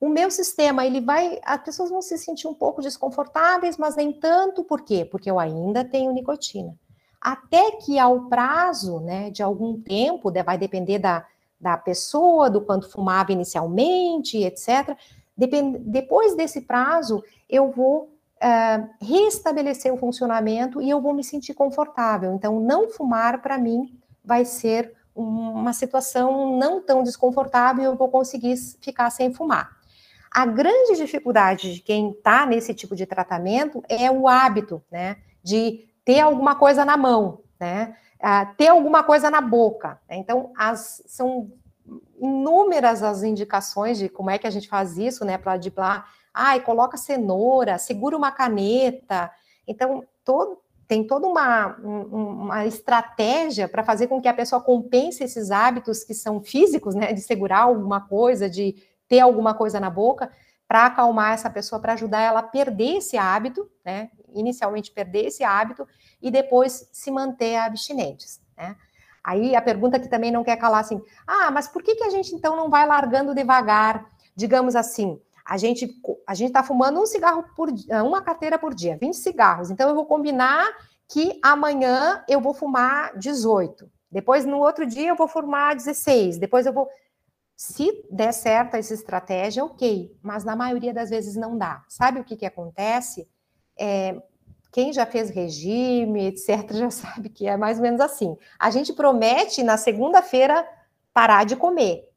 O meu sistema, ele vai, as pessoas vão se sentir um pouco desconfortáveis, mas nem tanto, por quê? Porque eu ainda tenho nicotina. Até que ao prazo, né, de algum tempo, vai depender da, da pessoa, do quanto fumava inicialmente, etc. Depois desse prazo, eu vou uh, restabelecer o funcionamento e eu vou me sentir confortável. Então, não fumar, para mim, vai ser uma situação não tão desconfortável e eu vou conseguir ficar sem fumar. A grande dificuldade de quem está nesse tipo de tratamento é o hábito, né, de ter alguma coisa na mão, né, uh, ter alguma coisa na boca. Então, as, são inúmeras as indicações de como é que a gente faz isso, né, para driblar ai, coloca cenoura, segura uma caneta. Então, todo, tem toda uma, uma estratégia para fazer com que a pessoa compense esses hábitos que são físicos, né, de segurar alguma coisa, de ter alguma coisa na boca, para acalmar essa pessoa, para ajudar ela a perder esse hábito, né, inicialmente perder esse hábito e depois se manter abstinentes, né. Aí a pergunta que também não quer calar assim, ah, mas por que, que a gente então não vai largando devagar? Digamos assim, a gente a gente está fumando um cigarro por uma carteira por dia, 20 cigarros. Então eu vou combinar que amanhã eu vou fumar 18. Depois no outro dia eu vou fumar 16. Depois eu vou se der certo essa estratégia, ok, mas na maioria das vezes não dá. Sabe o que, que acontece? É, quem já fez regime, etc., já sabe que é mais ou menos assim. A gente promete na segunda-feira parar de comer.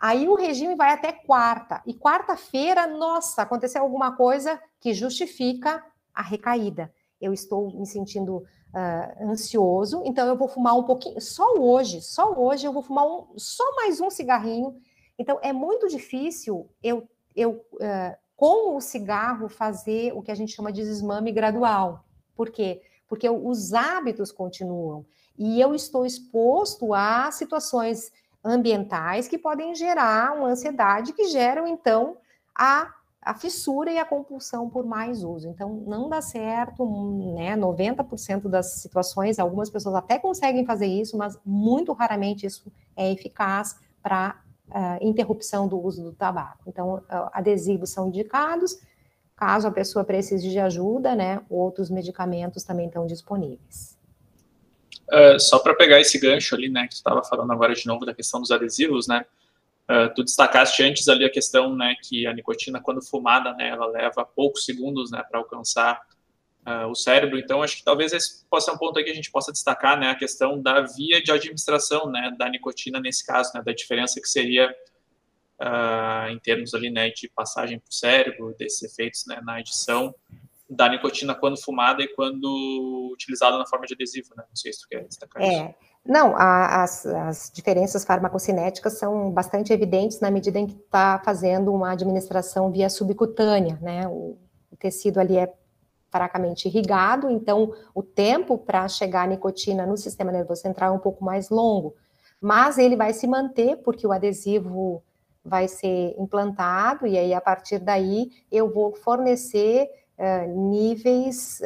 Aí o regime vai até quarta. E quarta-feira, nossa, aconteceu alguma coisa que justifica a recaída. Eu estou me sentindo uh, ansioso, então eu vou fumar um pouquinho. Só hoje, só hoje eu vou fumar um, só mais um cigarrinho. Então é muito difícil eu, eu uh, com o cigarro fazer o que a gente chama de desmame gradual. Por quê? Porque os hábitos continuam e eu estou exposto a situações ambientais que podem gerar uma ansiedade que geram, então, a, a fissura e a compulsão por mais uso. Então, não dá certo, né? 90% das situações, algumas pessoas até conseguem fazer isso, mas muito raramente isso é eficaz para uh, eh, interrupção do uso do tabaco. Então, uh, adesivos são indicados, caso a pessoa precise de ajuda, né? Outros medicamentos também estão disponíveis. Uh, só para pegar esse gancho ali, né, que tu estava falando agora de novo da questão dos adesivos, né, uh, tu destacaste antes ali a questão, né, que a nicotina, quando fumada, né, ela leva poucos segundos, né, para alcançar uh, o cérebro, então acho que talvez esse possa ser um ponto aí que a gente possa destacar, né, a questão da via de administração, né, da nicotina nesse caso, né, da diferença que seria em termos ali, né, de passagem para o cérebro, desses efeitos, né, na edição, da nicotina quando fumada e quando utilizada na forma de adesivo, né? Não sei se tu quer destacar é. isso. Não, a, as, as diferenças farmacocinéticas são bastante evidentes na medida em que está fazendo uma administração via subcutânea, né? O, o tecido ali é fracamente irrigado, então o tempo para chegar a nicotina no sistema nervoso central é um pouco mais longo, mas ele vai se manter porque o adesivo vai ser implantado e aí a partir daí eu vou fornecer níveis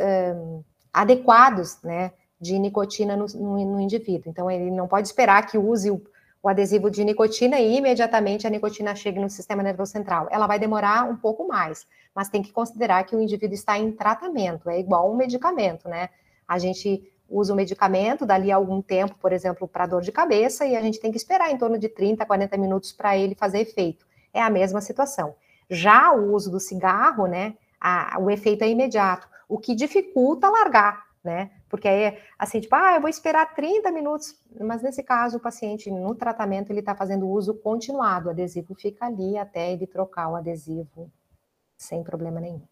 adequados, né, de nicotina no, no, no indivíduo. Então, ele não pode esperar que use o, o adesivo de nicotina e imediatamente a nicotina chegue no sistema nervoso central. Ela vai demorar um pouco mais, mas tem que considerar que o indivíduo está em tratamento, é igual um medicamento, né? A gente usa o medicamento, dali a algum tempo, por exemplo, para dor de cabeça, e a gente tem que esperar em torno de 30, 40 minutos para ele fazer efeito. É a mesma situação. Já o uso do cigarro, né, a, o efeito é imediato, o que dificulta largar, né? Porque aí, assim, tipo, ah, eu vou esperar 30 minutos, mas nesse caso, o paciente no tratamento, ele está fazendo uso continuado, o adesivo fica ali até ele trocar o adesivo sem problema nenhum.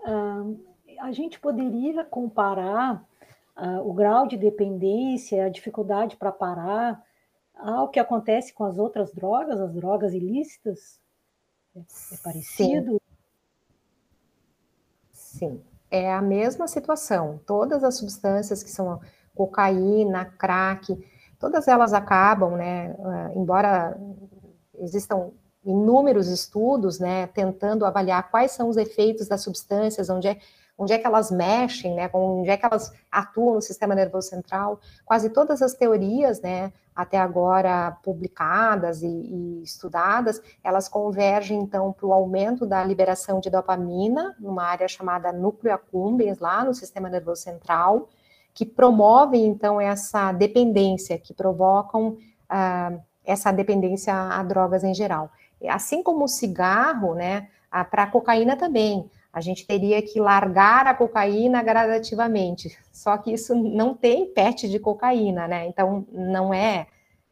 Uh, a gente poderia comparar uh, o grau de dependência, a dificuldade para parar, ao que acontece com as outras drogas, as drogas ilícitas? É, é parecido? Sim. Sim, é a mesma situação. Todas as substâncias que são cocaína, crack, todas elas acabam, né? Uh, embora existam inúmeros estudos, né, tentando avaliar quais são os efeitos das substâncias, onde é, onde é que elas mexem, né, onde é que elas atuam no sistema nervoso central. Quase todas as teorias, né, até agora publicadas e, e estudadas, elas convergem então para o aumento da liberação de dopamina numa área chamada núcleo accumbens lá no sistema nervoso central, que promovem então essa dependência, que provocam uh, essa dependência a drogas em geral. Assim como o cigarro, né, para a cocaína também, a gente teria que largar a cocaína gradativamente. Só que isso não tem PET de cocaína, né? Então não é,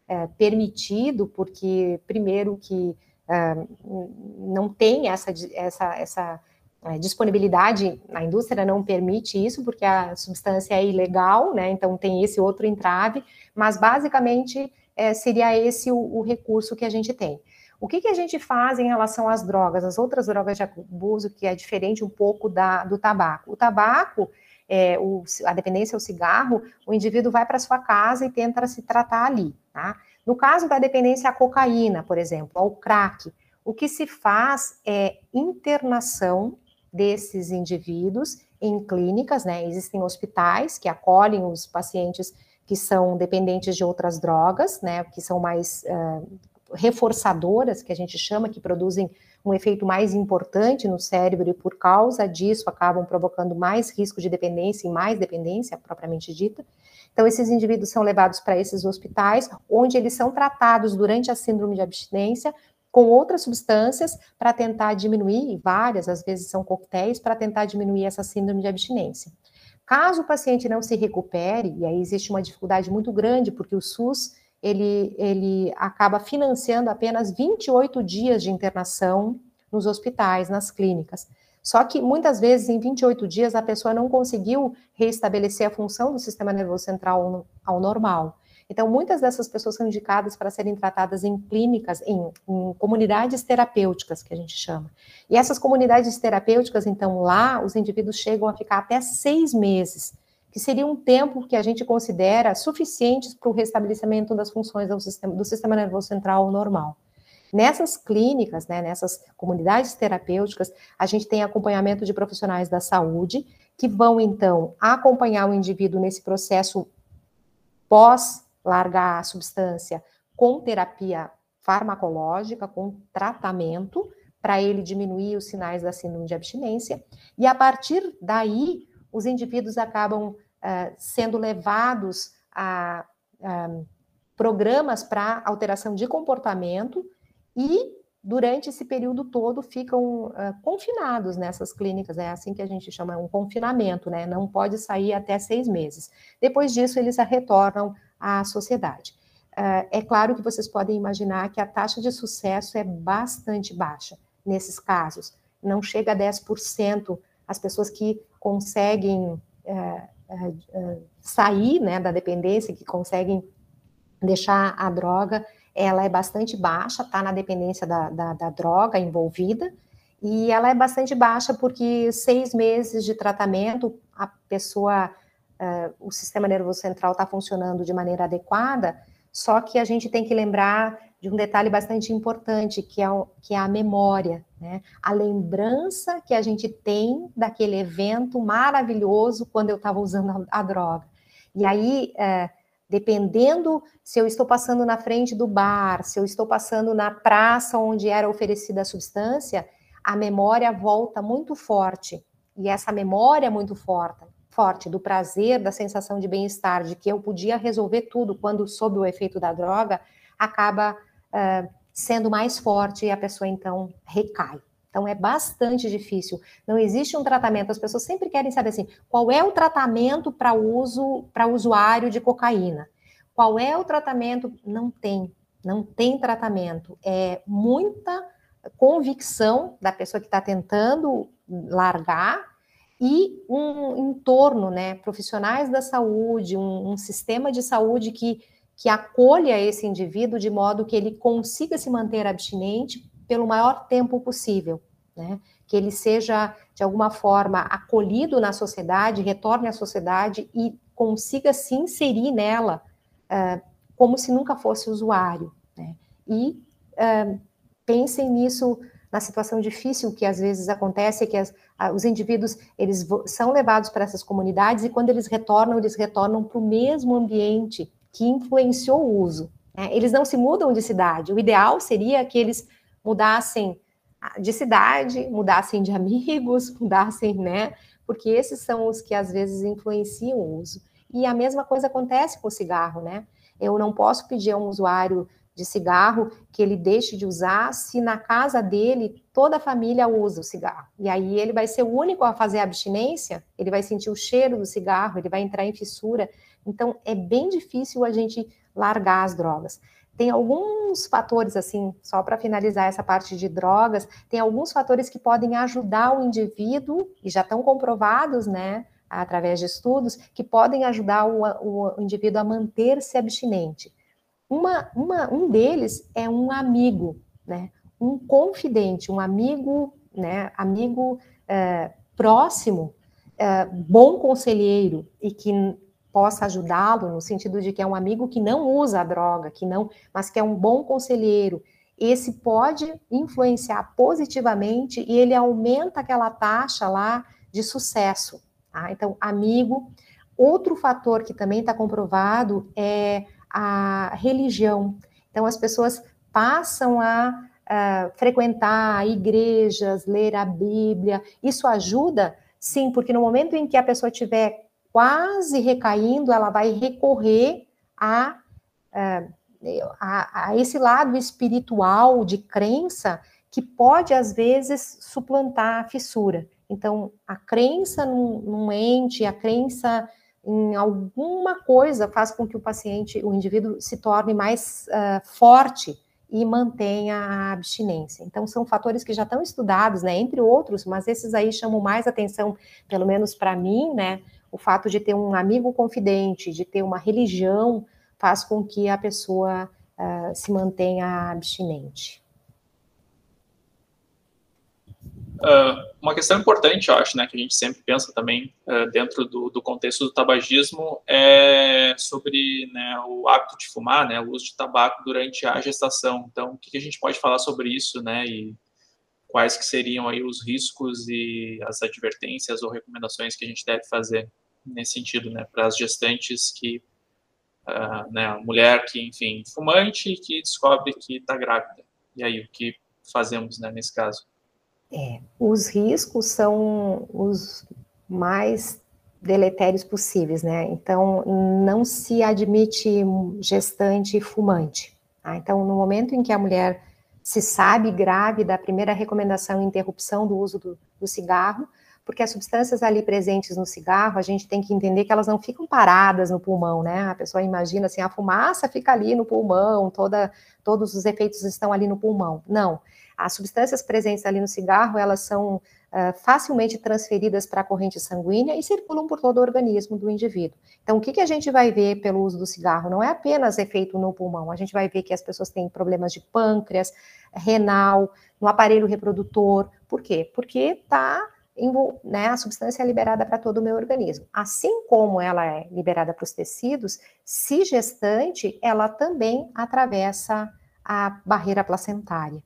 é permitido, porque primeiro que é, não tem essa, essa, essa é, disponibilidade, a indústria não permite isso, porque a substância é ilegal, né? Então tem esse outro entrave, mas basicamente é, seria esse o, o recurso que a gente tem. O que, que a gente faz em relação às drogas, as outras drogas de abuso, que é diferente um pouco da, do tabaco? O tabaco, é, o, a dependência ao cigarro, o indivíduo vai para sua casa e tenta se tratar ali, tá? No caso da dependência à cocaína, por exemplo, ao crack, o que se faz é internação desses indivíduos em clínicas, né? Existem hospitais que acolhem os pacientes que são dependentes de outras drogas, né? Que são mais uh, reforçadoras, que a gente chama, que produzem um efeito mais importante no cérebro e por causa disso acabam provocando mais risco de dependência e mais dependência propriamente dita. Então, esses indivíduos são levados para esses hospitais, onde eles são tratados durante a síndrome de abstinência com outras substâncias para tentar diminuir, várias, às vezes são coquetéis, para tentar diminuir essa síndrome de abstinência. Caso o paciente não se recupere, e aí existe uma dificuldade muito grande, porque o SUS ele, ele acaba financiando apenas 28 dias de internação nos hospitais, nas clínicas. Só que muitas vezes, em 28 dias, a pessoa não conseguiu reestabelecer a função do sistema nervoso central ao normal. Então, muitas dessas pessoas são indicadas para serem tratadas em clínicas, em, em, comunidades terapêuticas, que a gente chama. E essas comunidades terapêuticas, então, lá, os indivíduos chegam a ficar até seis meses que seria um tempo que a gente considera suficientes para o restabelecimento das funções do sistema, do sistema nervoso central normal. Nessas clínicas, né, nessas comunidades terapêuticas, a gente tem acompanhamento de profissionais da saúde que vão, então, acompanhar o indivíduo nesse processo pós largar a substância com terapia farmacológica, com tratamento, para ele diminuir os sinais da síndrome de abstinência, e a partir daí, os indivíduos acabam uh, sendo levados a, a programas para alteração de comportamento e durante esse período todo ficam uh, confinados nessas clínicas, é assim que a gente chama, um confinamento, né? Não pode sair até seis meses. Depois disso, eles retornam à sociedade. Uh, é claro que vocês podem imaginar que a taxa de sucesso é bastante baixa nesses casos, não chega a 10% as pessoas que conseguem uh, sair né, da dependência, que conseguem deixar a droga, ela é bastante baixa, está na dependência da, da, da, droga envolvida, e ela é bastante baixa porque seis meses de tratamento, a pessoa, uh, o sistema nervoso central está funcionando de maneira adequada, só que a gente tem que lembrar de um detalhe bastante importante, que é, o, que é a memória, né? A lembrança que a gente tem daquele evento maravilhoso quando eu estava usando a, a, droga. E aí, é, dependendo se eu estou passando na frente do bar, se eu estou passando na praça onde era oferecida a substância, a memória volta muito forte. E essa memória muito forte, forte do prazer, da sensação de bem-estar, de que eu podia resolver tudo quando sob o efeito da droga, acaba uh, sendo mais forte e a pessoa então recai. Então é bastante difícil. Não existe um tratamento. As pessoas sempre querem saber assim, qual é o tratamento para uso para usuário de cocaína? Qual é o tratamento? Não tem, não tem tratamento. É muita convicção da pessoa que está tentando largar e um entorno, né, profissionais da saúde, um, um sistema de saúde que que acolha esse indivíduo de modo que ele consiga se manter abstinente pelo maior tempo possível, né? Que ele seja, de alguma forma, acolhido na sociedade, retorne à sociedade e consiga se inserir nela uh, como se nunca fosse usuário, né? E uh, pensem nisso na situação difícil que às vezes acontece, que as, os indivíduos eles são levados para essas comunidades e quando eles retornam, eles retornam para o mesmo ambiente que influenciou o uso. Né? Eles não se mudam de cidade. O ideal seria que eles mudassem de cidade, mudassem de amigos, mudassem, né? Porque esses são os que às vezes influenciam o uso. E a mesma coisa acontece com o cigarro, né? Eu não posso pedir a um usuário de cigarro que ele deixe de usar se na casa dele toda a família usa o cigarro. E aí ele vai ser o único a fazer abstinência, ele vai sentir o cheiro do cigarro, ele vai entrar em fissura. Então, é bem difícil a gente largar as drogas. Tem alguns fatores, assim, só para finalizar essa parte de drogas, tem alguns fatores que podem ajudar o indivíduo, e já estão comprovados, né, através de estudos, que podem ajudar o, o indivíduo a manter-se abstinente. Uma, uma, um deles é um amigo, né, um confidente, um amigo, né, amigo é, próximo, é, bom conselheiro e que possa ajudá-lo no sentido de que é um amigo que não usa a droga, que não, mas que é um bom conselheiro. Esse pode influenciar positivamente e ele aumenta aquela taxa lá de sucesso. Tá? Então, amigo. Outro fator que também está comprovado é a religião. Então, as pessoas passam a, a frequentar igrejas, ler a Bíblia. Isso ajuda, sim, porque no momento em que a pessoa tiver quase recaindo, ela vai recorrer a, a, a esse lado espiritual de crença que pode, às vezes, suplantar a fissura. Então, a crença num, num, ente, a crença em alguma coisa faz com que o paciente, o indivíduo, se torne mais uh, forte e mantenha a abstinência. Então, são fatores que já estão estudados, né, entre outros, mas esses aí chamam mais atenção, pelo menos para mim, né, o fato de ter um amigo confidente, de ter uma religião, faz com que a pessoa uh, se mantenha abstinente. Uh, uma questão importante, eu acho, né, que a gente sempre pensa também uh, dentro do, do, contexto do tabagismo é sobre né, o hábito de fumar, né, o uso de tabaco durante a gestação. Então, o que, que a gente pode falar sobre isso, né, e quais que seriam aí os riscos e as advertências ou recomendações que a gente deve fazer nesse sentido, né, para as gestantes que, uh, né, a mulher que, enfim, fumante que descobre que está grávida. E aí, o que fazemos, né, nesse caso? É, os riscos são os mais deletérios possíveis, né? Então, não se admite gestante fumante. Tá? Então, no momento em que a mulher se sabe grávida, a primeira recomendação é interrupção do uso do, do cigarro, porque as substâncias ali presentes no cigarro, a gente tem que entender que elas não ficam paradas no pulmão, né? A pessoa imagina assim, a fumaça fica ali no pulmão, toda, todos os efeitos estão ali no pulmão. Não. As substâncias presentes ali no cigarro, elas são uh, facilmente transferidas para a corrente sanguínea e circulam por todo o organismo do indivíduo. Então, o que, que a gente vai ver pelo uso do cigarro? Não é apenas efeito no pulmão, a gente vai ver que as pessoas têm problemas de pâncreas, renal, no aparelho reprodutor. Por quê? Porque está né, a substância é liberada para todo o meu organismo. Assim como ela é liberada para os tecidos, se gestante, ela também atravessa a barreira placentária.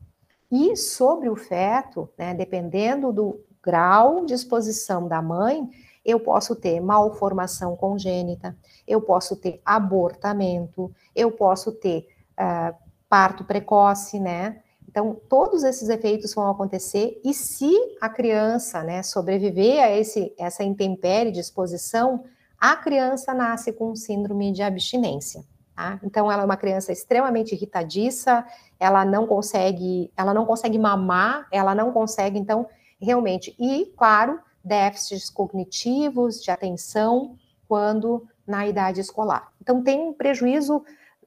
E sobre o feto, né, dependendo do grau de exposição da mãe, eu posso ter malformação congênita, eu posso ter abortamento, eu posso ter uh, parto precoce, né? Então, todos esses efeitos vão acontecer, e se a criança né, sobreviver a esse, essa intempérie de exposição, a criança nasce com síndrome de abstinência. Tá? Então, ela é uma criança extremamente irritadiça, ela não consegue, ela não consegue mamar, ela não consegue, então, realmente, e, claro, déficits cognitivos, de atenção, quando na idade escolar. Então, tem um prejuízo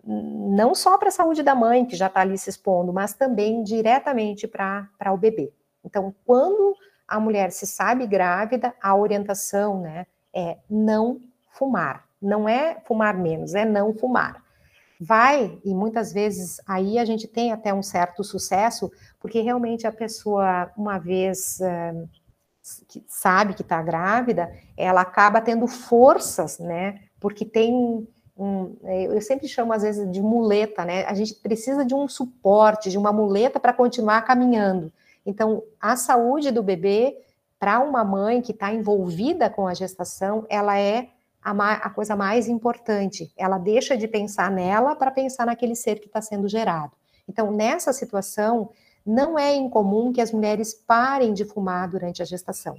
não só para a saúde da mãe, que já está ali se expondo, mas também diretamente para o bebê. Então, quando a mulher se sabe grávida, a orientação né, é não fumar. Não é fumar menos, é não fumar. Vai, e muitas vezes aí a gente tem até um certo sucesso, porque realmente a pessoa, uma vez que sabe que está grávida, ela acaba tendo forças, né? Porque tem um, é, eu sempre chamo às vezes de muleta, né? A gente precisa de um suporte, de uma muleta para continuar caminhando. Então, a saúde do bebê, para uma mãe que está envolvida com a gestação, ela é a, a, coisa mais importante. Ela deixa de pensar nela para pensar naquele ser que está sendo gerado. Então, nessa situação, não é incomum que as mulheres parem de fumar durante a gestação.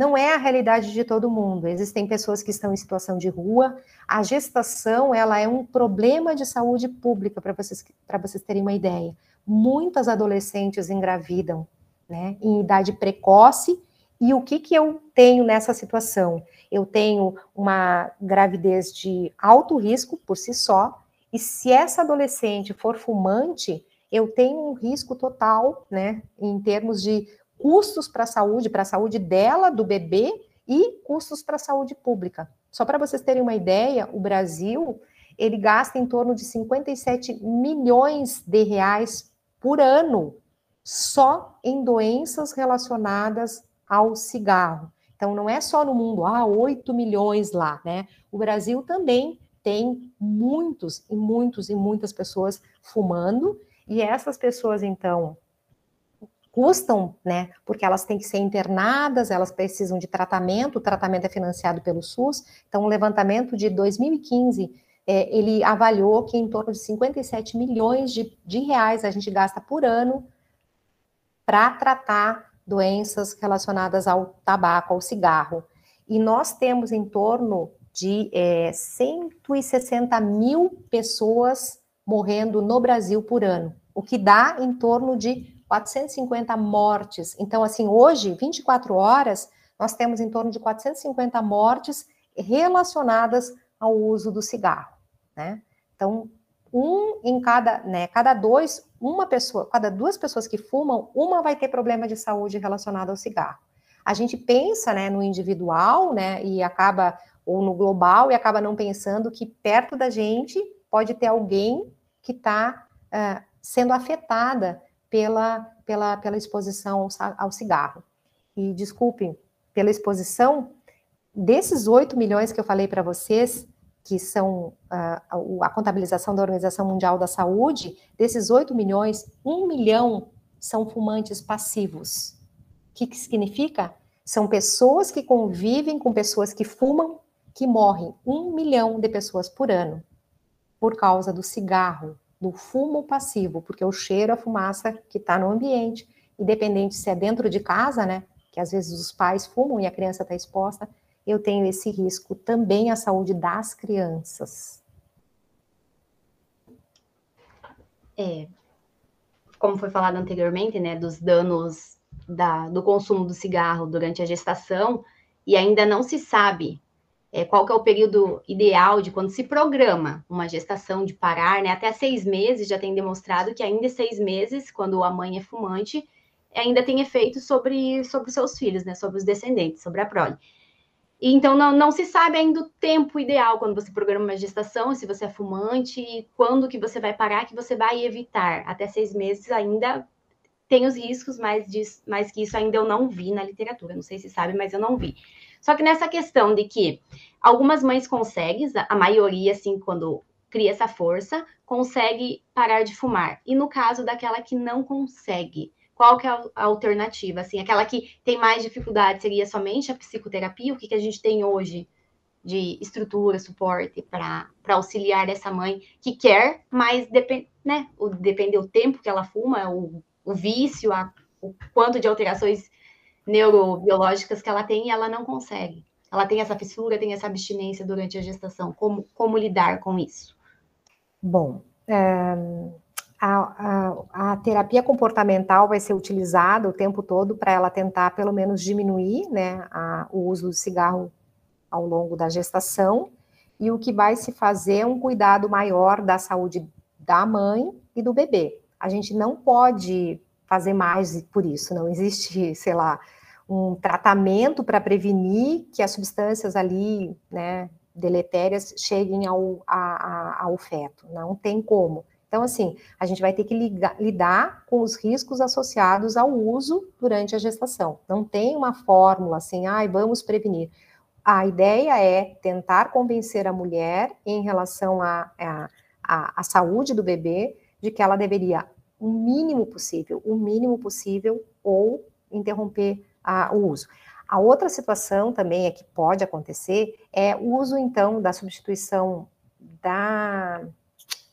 Não é a realidade de todo mundo. Existem pessoas que estão em situação de rua. A gestação, ela é um problema de saúde pública, para vocês, vocês terem uma ideia. Muitas adolescentes engravidam, né, em idade precoce. E o que, que eu tenho nessa situação? Eu tenho uma gravidez de alto risco por si só, e se essa adolescente for fumante, eu tenho um risco total, né, em termos de custos para a saúde, para a saúde dela, do bebê, e custos para a saúde pública. Só para vocês terem uma ideia, o Brasil, ele gasta em torno de 57 milhões de reais por ano só em doenças relacionadas ao cigarro. Então, não é só no mundo, ah, 8 milhões lá, né? O Brasil também tem muitos e muitos e muitas pessoas fumando, e essas pessoas, então, custam, né? Porque elas têm que ser internadas, elas precisam de tratamento, o tratamento é financiado pelo SUS. Então, o um levantamento de 2015, é, ele avaliou que em torno de 57 milhões de, de reais a gente gasta por ano para tratar doenças relacionadas ao tabaco, ao cigarro. E nós temos em torno de é, 160 mil pessoas morrendo no Brasil por ano, o que dá em torno de 450 mortes. Então, assim, hoje, 24 horas, nós temos em torno de 450 mortes relacionadas ao uso do cigarro, né? Então, um em cada, né, cada dois, uma pessoa, cada duas pessoas que fumam, uma vai ter problema de saúde relacionado ao cigarro. A gente pensa, né, no individual, né, e acaba, ou no global, e acaba não pensando que perto da gente pode ter alguém que está uh, eh, sendo afetada pela, pela, pela exposição ao cigarro. E desculpem, pela exposição, desses 8 milhões que eu falei para vocês, que são uh, a contabilização da Organização Mundial da Saúde, desses 8 milhões, 1 milhão são fumantes passivos. O que, que significa? São pessoas que convivem com pessoas que fumam, que morrem. Um milhão de pessoas por ano por causa do cigarro, do fumo passivo, porque o cheiro, a fumaça que está no ambiente, independente se é dentro de casa, né, que às vezes os pais fumam e a criança está exposta, eu tenho esse risco também à saúde das crianças. É, como foi falado anteriormente, né, dos danos da, do consumo do cigarro durante a gestação, e ainda não se sabe é, qual que é o período ideal de quando se programa uma gestação de parar, né? Até seis meses já tem demonstrado que ainda seis meses, quando a mãe é fumante, ainda tem efeito sobre, sobre seus filhos, né? Sobre os descendentes, sobre a prole. E, então não, não se sabe ainda o tempo ideal quando você programa uma gestação, se você é fumante, e quando que você vai parar, que você vai evitar. Até seis meses ainda tem os riscos, mas, diz, mas que isso ainda eu não vi na literatura. Não sei se sabe, mas eu não vi. Só que nessa questão de que algumas mães conseguem, a maioria, assim, quando cria essa força, consegue parar de fumar. E no caso daquela que não consegue, qual que é a alternativa? Assim, aquela que tem mais dificuldade seria somente a psicoterapia? O que, que a gente tem hoje de estrutura, suporte para auxiliar essa mãe que quer, mas depende, né? O, depende do tempo que ela fuma, o, o vício, a, o quanto de alterações neurobiológicas que ela tem ela não consegue. Ela tem essa fissura, tem essa abstinência durante a gestação. Como, como lidar com isso? Bom, é, a, a, a, terapia comportamental vai ser utilizada o tempo todo para ela tentar, pelo menos, diminuir né, a, o uso do cigarro ao longo da gestação. E o que vai se fazer é um cuidado maior da saúde da mãe e do bebê. A gente não pode fazer mais por isso, não existe, sei lá, um tratamento para prevenir que as substâncias ali, né, deletérias cheguem ao, a, a, ao feto. Não tem como. Então, assim, a gente vai ter que ligar, lidar com os riscos associados ao uso durante a gestação. Não tem uma fórmula assim, ai, ah, vamos prevenir. A ideia é tentar convencer a mulher em relação à a, a, a, saúde do bebê de que ela deveria, o mínimo possível, o mínimo possível, ou interromper a, o uso. A outra situação também é que pode acontecer é o uso, então, da substituição da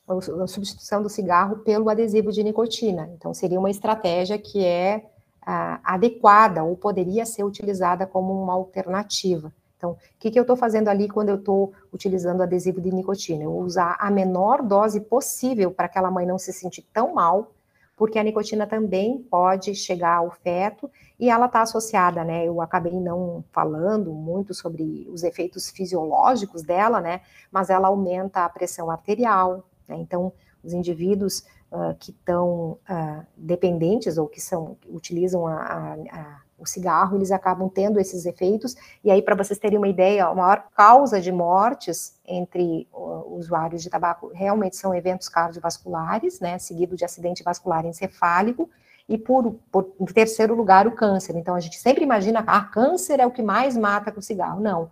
a substituição do cigarro pelo adesivo de nicotina. Então, seria uma estratégia que é ah, adequada ou poderia ser utilizada como uma alternativa. Então, o que, que eu estou fazendo ali quando eu estou utilizando adesivo de nicotina? Eu usar a menor dose possível para aquela mãe não se sentir tão mal, porque a nicotina também pode chegar ao feto e ela está associada, né? Eu acabei não falando muito sobre os efeitos fisiológicos dela, né? Mas ela aumenta a pressão arterial, né? Então, os indivíduos uh, que estão uh, dependentes ou que são utilizam a, a, a, o cigarro, eles acabam tendo esses efeitos. E aí, para vocês terem uma ideia, a maior causa de mortes entre usuários de tabaco realmente são eventos cardiovasculares, né? Seguido de acidente vascular encefálico e por, por, em terceiro lugar o câncer. Então a gente sempre imagina, ah, câncer é o que mais mata com o cigarro. Não,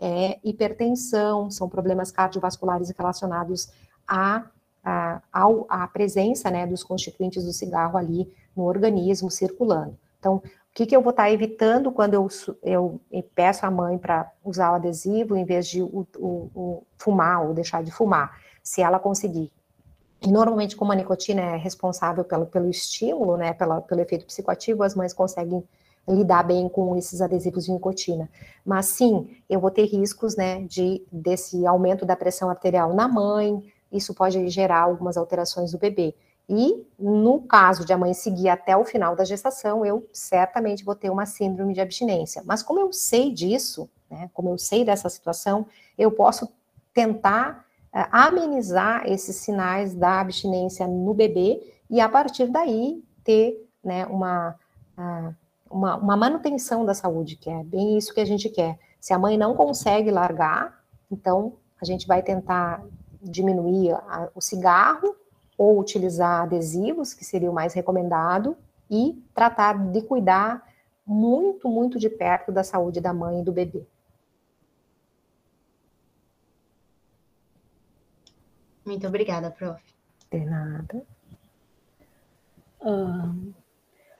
é hipertensão, são problemas cardiovasculares relacionados à, à, à presença né, dos constituintes do cigarro ali no organismo circulando. Então, que, que eu vou estar evitando quando eu, eu peço à mãe para usar o adesivo em vez de o, o, o fumar ou deixar de fumar? Se ela conseguir e normalmente, como a nicotina é responsável pelo, pelo estímulo, né, pela, pelo efeito psicoativo, as mães conseguem lidar bem com esses adesivos de nicotina. Mas sim, eu vou ter riscos, né, de desse aumento da pressão arterial na mãe, isso pode gerar algumas alterações do bebê. E no caso de a mãe seguir até o final da gestação, eu certamente vou ter uma síndrome de abstinência. Mas como eu sei disso, né, como eu sei dessa situação, eu posso tentar é, amenizar esses sinais da abstinência no bebê e a partir daí ter né, uma, uma, uma, manutenção da saúde, que é bem isso que a gente quer. Se a mãe não consegue largar, então a gente vai tentar diminuir a, o cigarro ou utilizar adesivos, que seria o mais recomendado, e tratar de cuidar muito, muito de perto da saúde da mãe e do bebê. Muito obrigada, prof. De nada. Uh,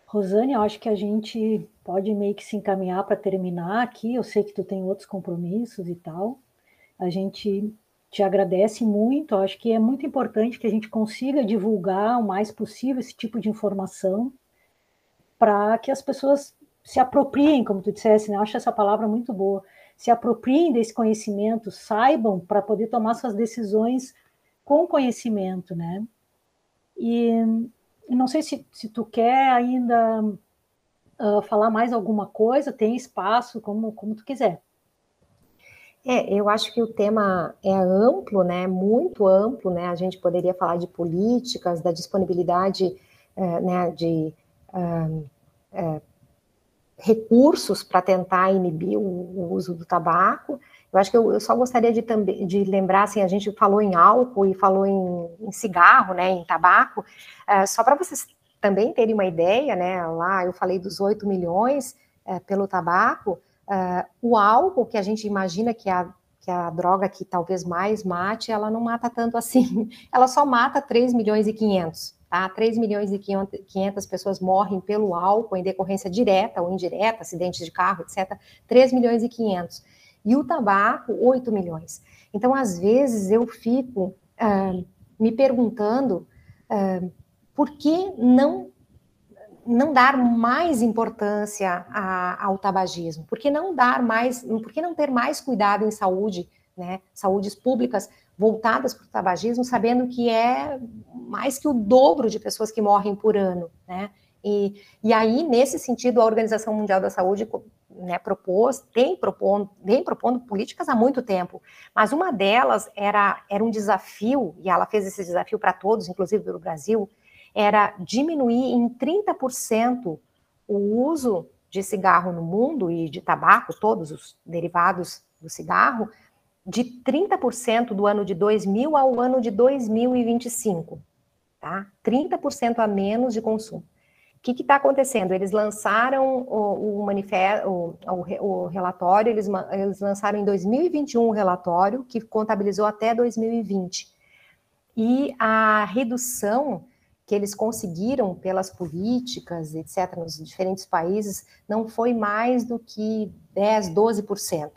Rosane, eu acho que a gente pode meio que se encaminhar para terminar aqui. Eu sei que tu tem outros compromissos e tal. A gente te agradece muito. Eu acho que é muito importante que a gente consiga divulgar o mais possível esse tipo de informação para que as pessoas se apropriem, como tu dissesse, né? Eu acho essa palavra muito boa. Se apropriem desse conhecimento, saibam para poder tomar suas decisões com conhecimento, né? E não sei se, se tu quer ainda uh, falar mais alguma coisa, tem espaço, como, como tu quiser. É, eu acho que o tema é amplo, né? Muito amplo, né? A gente poderia falar de políticas, da disponibilidade, é, né? De é, recursos para tentar inibir o, o uso do tabaco. Eu acho que eu, eu só gostaria de, de lembrar, assim, a gente falou em álcool e falou em, em cigarro, né, em tabaco, uh, só para vocês também terem uma ideia, né, lá eu falei dos 8 milhões uh, pelo tabaco, uh, o álcool que a gente imagina que, a, que a droga que talvez mais mate, ela não mata tanto assim. Ela só mata 3 milhões e 500, tá? 3 milhões e 500 pessoas morrem pelo álcool em decorrência direta ou indireta, acidentes de carro, etc. 3 milhões e 500. E o tabaco, 8 milhões. Então, às vezes, eu fico uh, me perguntando uh, por que não não dar mais importância a, ao tabagismo? Por que não dar mais, por que não ter mais cuidado em saúde, né? Saúdes públicas voltadas para o tabagismo, sabendo que é mais que o dobro de pessoas que morrem por ano, né? E, e aí, nesse sentido, a Organização Mundial da Saúde né, propôs, tem propondo, vem propondo políticas há muito tempo, mas uma delas era, era um desafio, e ela fez esse desafio para todos, inclusive pelo Brasil, era diminuir em 30% o uso de cigarro no mundo e de tabaco, todos os derivados do cigarro, de 30% do ano de 2000 ao ano de 2025, tá? 30% a menos de consumo. O que está acontecendo? Eles lançaram o, o manifesto, o, o, o, relatório, eles, eles lançaram em 2021 o relatório, que contabilizou até 2020. E a redução que eles conseguiram pelas políticas, etc., nos diferentes países, não foi mais do que 10, 12%.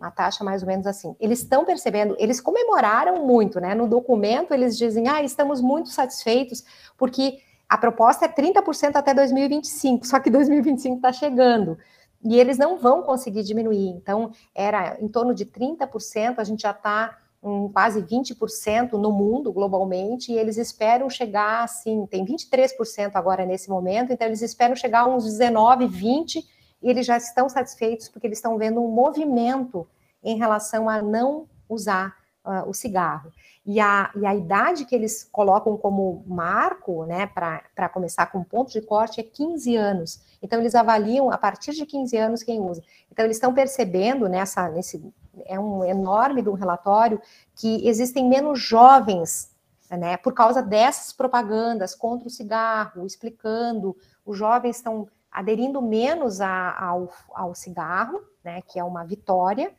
Uma taxa mais ou menos assim. Eles estão percebendo, eles comemoraram muito, né? No documento, eles dizem, ah, estamos muito satisfeitos, porque a proposta é 30% até 2025, só que 2025 está chegando. E eles não vão conseguir diminuir. Então, era em torno de 30%, a gente já está em quase 20% no mundo, globalmente, e eles esperam chegar, assim, tem 23% agora nesse momento, então eles esperam chegar a uns 19, 20%, e eles já estão satisfeitos porque eles estão vendo um movimento em relação a não usar uh, o cigarro. E a, e a idade que eles colocam como marco, né, para começar com ponto de corte, é 15 anos. Então, eles avaliam a partir de 15 anos quem usa. Então, eles estão percebendo nessa, nesse é um enorme do relatório, que existem menos jovens, né, por causa dessas propagandas contra o cigarro, explicando, os jovens estão aderindo menos a, ao, ao cigarro, né, que é uma vitória,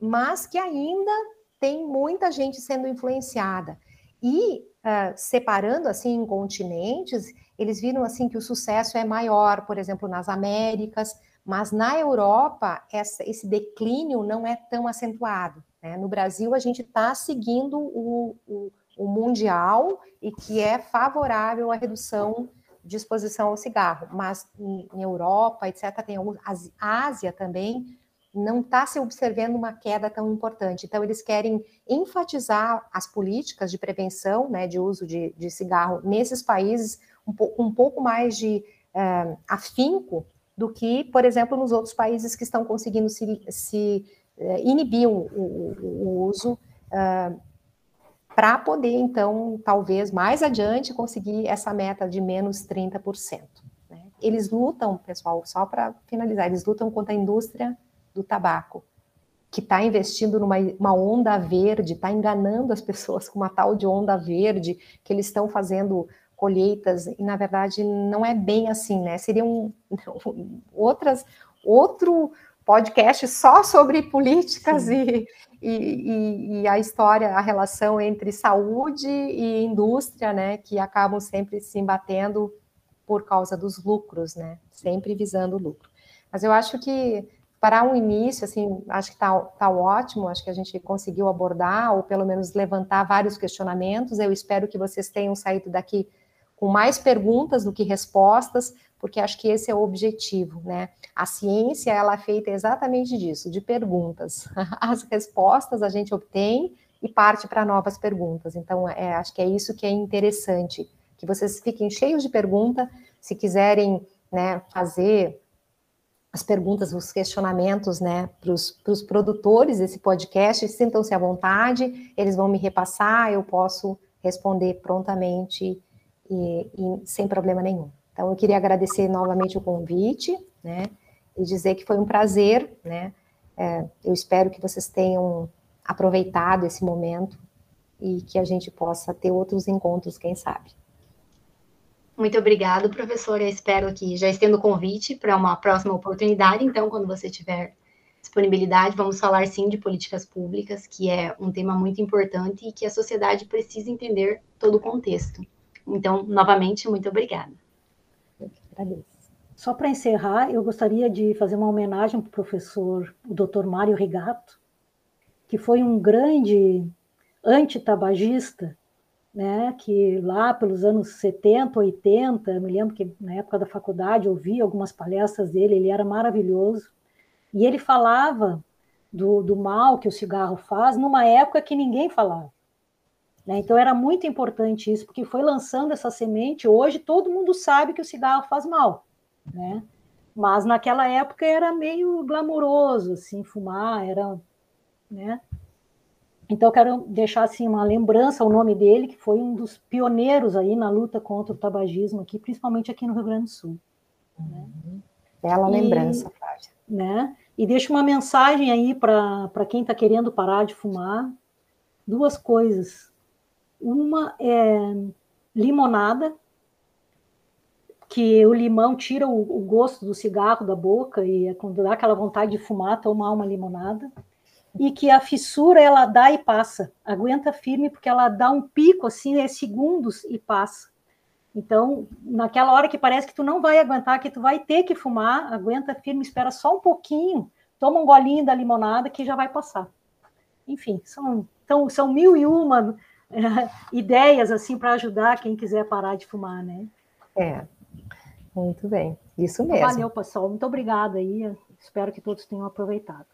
mas que ainda tem muita gente sendo influenciada. E uh, separando assim em continentes, eles viram assim que o sucesso é maior, por exemplo, nas Américas, mas na Europa, essa, esse declínio não é tão acentuado. Né? No Brasil, a gente está seguindo o, o, o, mundial e que é favorável à redução de exposição ao cigarro. Mas em, em Europa, etc., tem alguns, a Ásia também não está se observando uma queda tão importante. Então, eles querem enfatizar as políticas de prevenção né, de uso de, de cigarro nesses países um, um pouco mais de uh, afinco do que, por exemplo, nos outros países que estão conseguindo se, se uh, inibir o, o, o uso ah, para poder, então, talvez mais adiante conseguir essa meta de menos 30%. Né? Eles lutam, pessoal, só para finalizar, eles lutam contra a indústria do tabaco, que está investindo numa uma onda verde, está enganando as pessoas com uma tal de onda verde, que eles estão fazendo colheitas, e na verdade não é bem assim, né? Seriam outras, outro podcast só sobre políticas e, e, e, a história, a relação entre saúde e indústria, né? Que acabam sempre se embatendo por causa dos lucros, né? Sempre visando lucro. Mas eu acho que para um início, assim, acho que está tá ótimo, acho que a gente conseguiu abordar, ou pelo menos levantar vários questionamentos. Eu espero que vocês tenham saído daqui com mais perguntas do que respostas, porque acho que esse é o objetivo, né? A ciência, ela é feita exatamente disso, de perguntas. As respostas a gente obtém e parte para novas perguntas. Então, é, acho que é isso que é interessante, que vocês fiquem cheios de pergunta, se quiserem né, fazer as perguntas, os questionamentos, né, para os produtores desse podcast, sintam-se à vontade, eles vão me repassar, eu posso responder prontamente e, e, sem problema nenhum. Então, eu queria agradecer novamente o convite, né, e dizer que foi um prazer, né, é, eu espero que vocês tenham aproveitado esse momento e que a gente possa ter outros encontros, quem sabe. Muito obrigado, professora. Eu espero que já estendo o convite para uma próxima oportunidade. Então, quando você tiver disponibilidade. Vamos falar sim de políticas públicas, que é um tema muito importante e que a sociedade precisa entender todo o contexto. Então, novamente, muito obrigada. Só para encerrar, eu gostaria de fazer uma homenagem para o professor, o Dr. Mário Rigato, que foi um grande antitabagista, né, que lá pelos anos 70, 80, eu me lembro que na época da faculdade eu vi algumas palestras dele, ele era maravilhoso, e ele falava do, do mal que o cigarro faz numa época que ninguém falava. Né? Então era muito importante isso, porque foi lançando essa semente. Hoje todo mundo sabe que o cigarro faz mal, né? Mas naquela época era meio glamouroso, assim, fumar, era, né? Então quero deixar assim uma lembrança ao nome dele, que foi um dos pioneiros aí na luta contra o tabagismo aqui, principalmente aqui no Rio Grande do Sul. Né? Bela e, lembrança, Flávia. Né? E deixo uma mensagem aí para quem está querendo parar de fumar. Duas coisas. Uma é limonada, que o limão tira o, o, gosto do cigarro da boca e é quando dá aquela vontade de fumar, tomar uma limonada. E que a fissura ela dá e passa, aguenta firme porque ela dá um pico assim, é segundos e passa. Então, naquela hora que parece que tu não vai aguentar, que tu vai ter que fumar, aguenta firme, espera só um pouquinho, toma um golinho da limonada que já vai passar. Enfim, são, então, são mil e uma ideias assim para ajudar quem quiser parar de fumar, né? É, muito bem, isso mesmo. Valeu, pessoal, muito obrigada aí, espero que todos tenham aproveitado.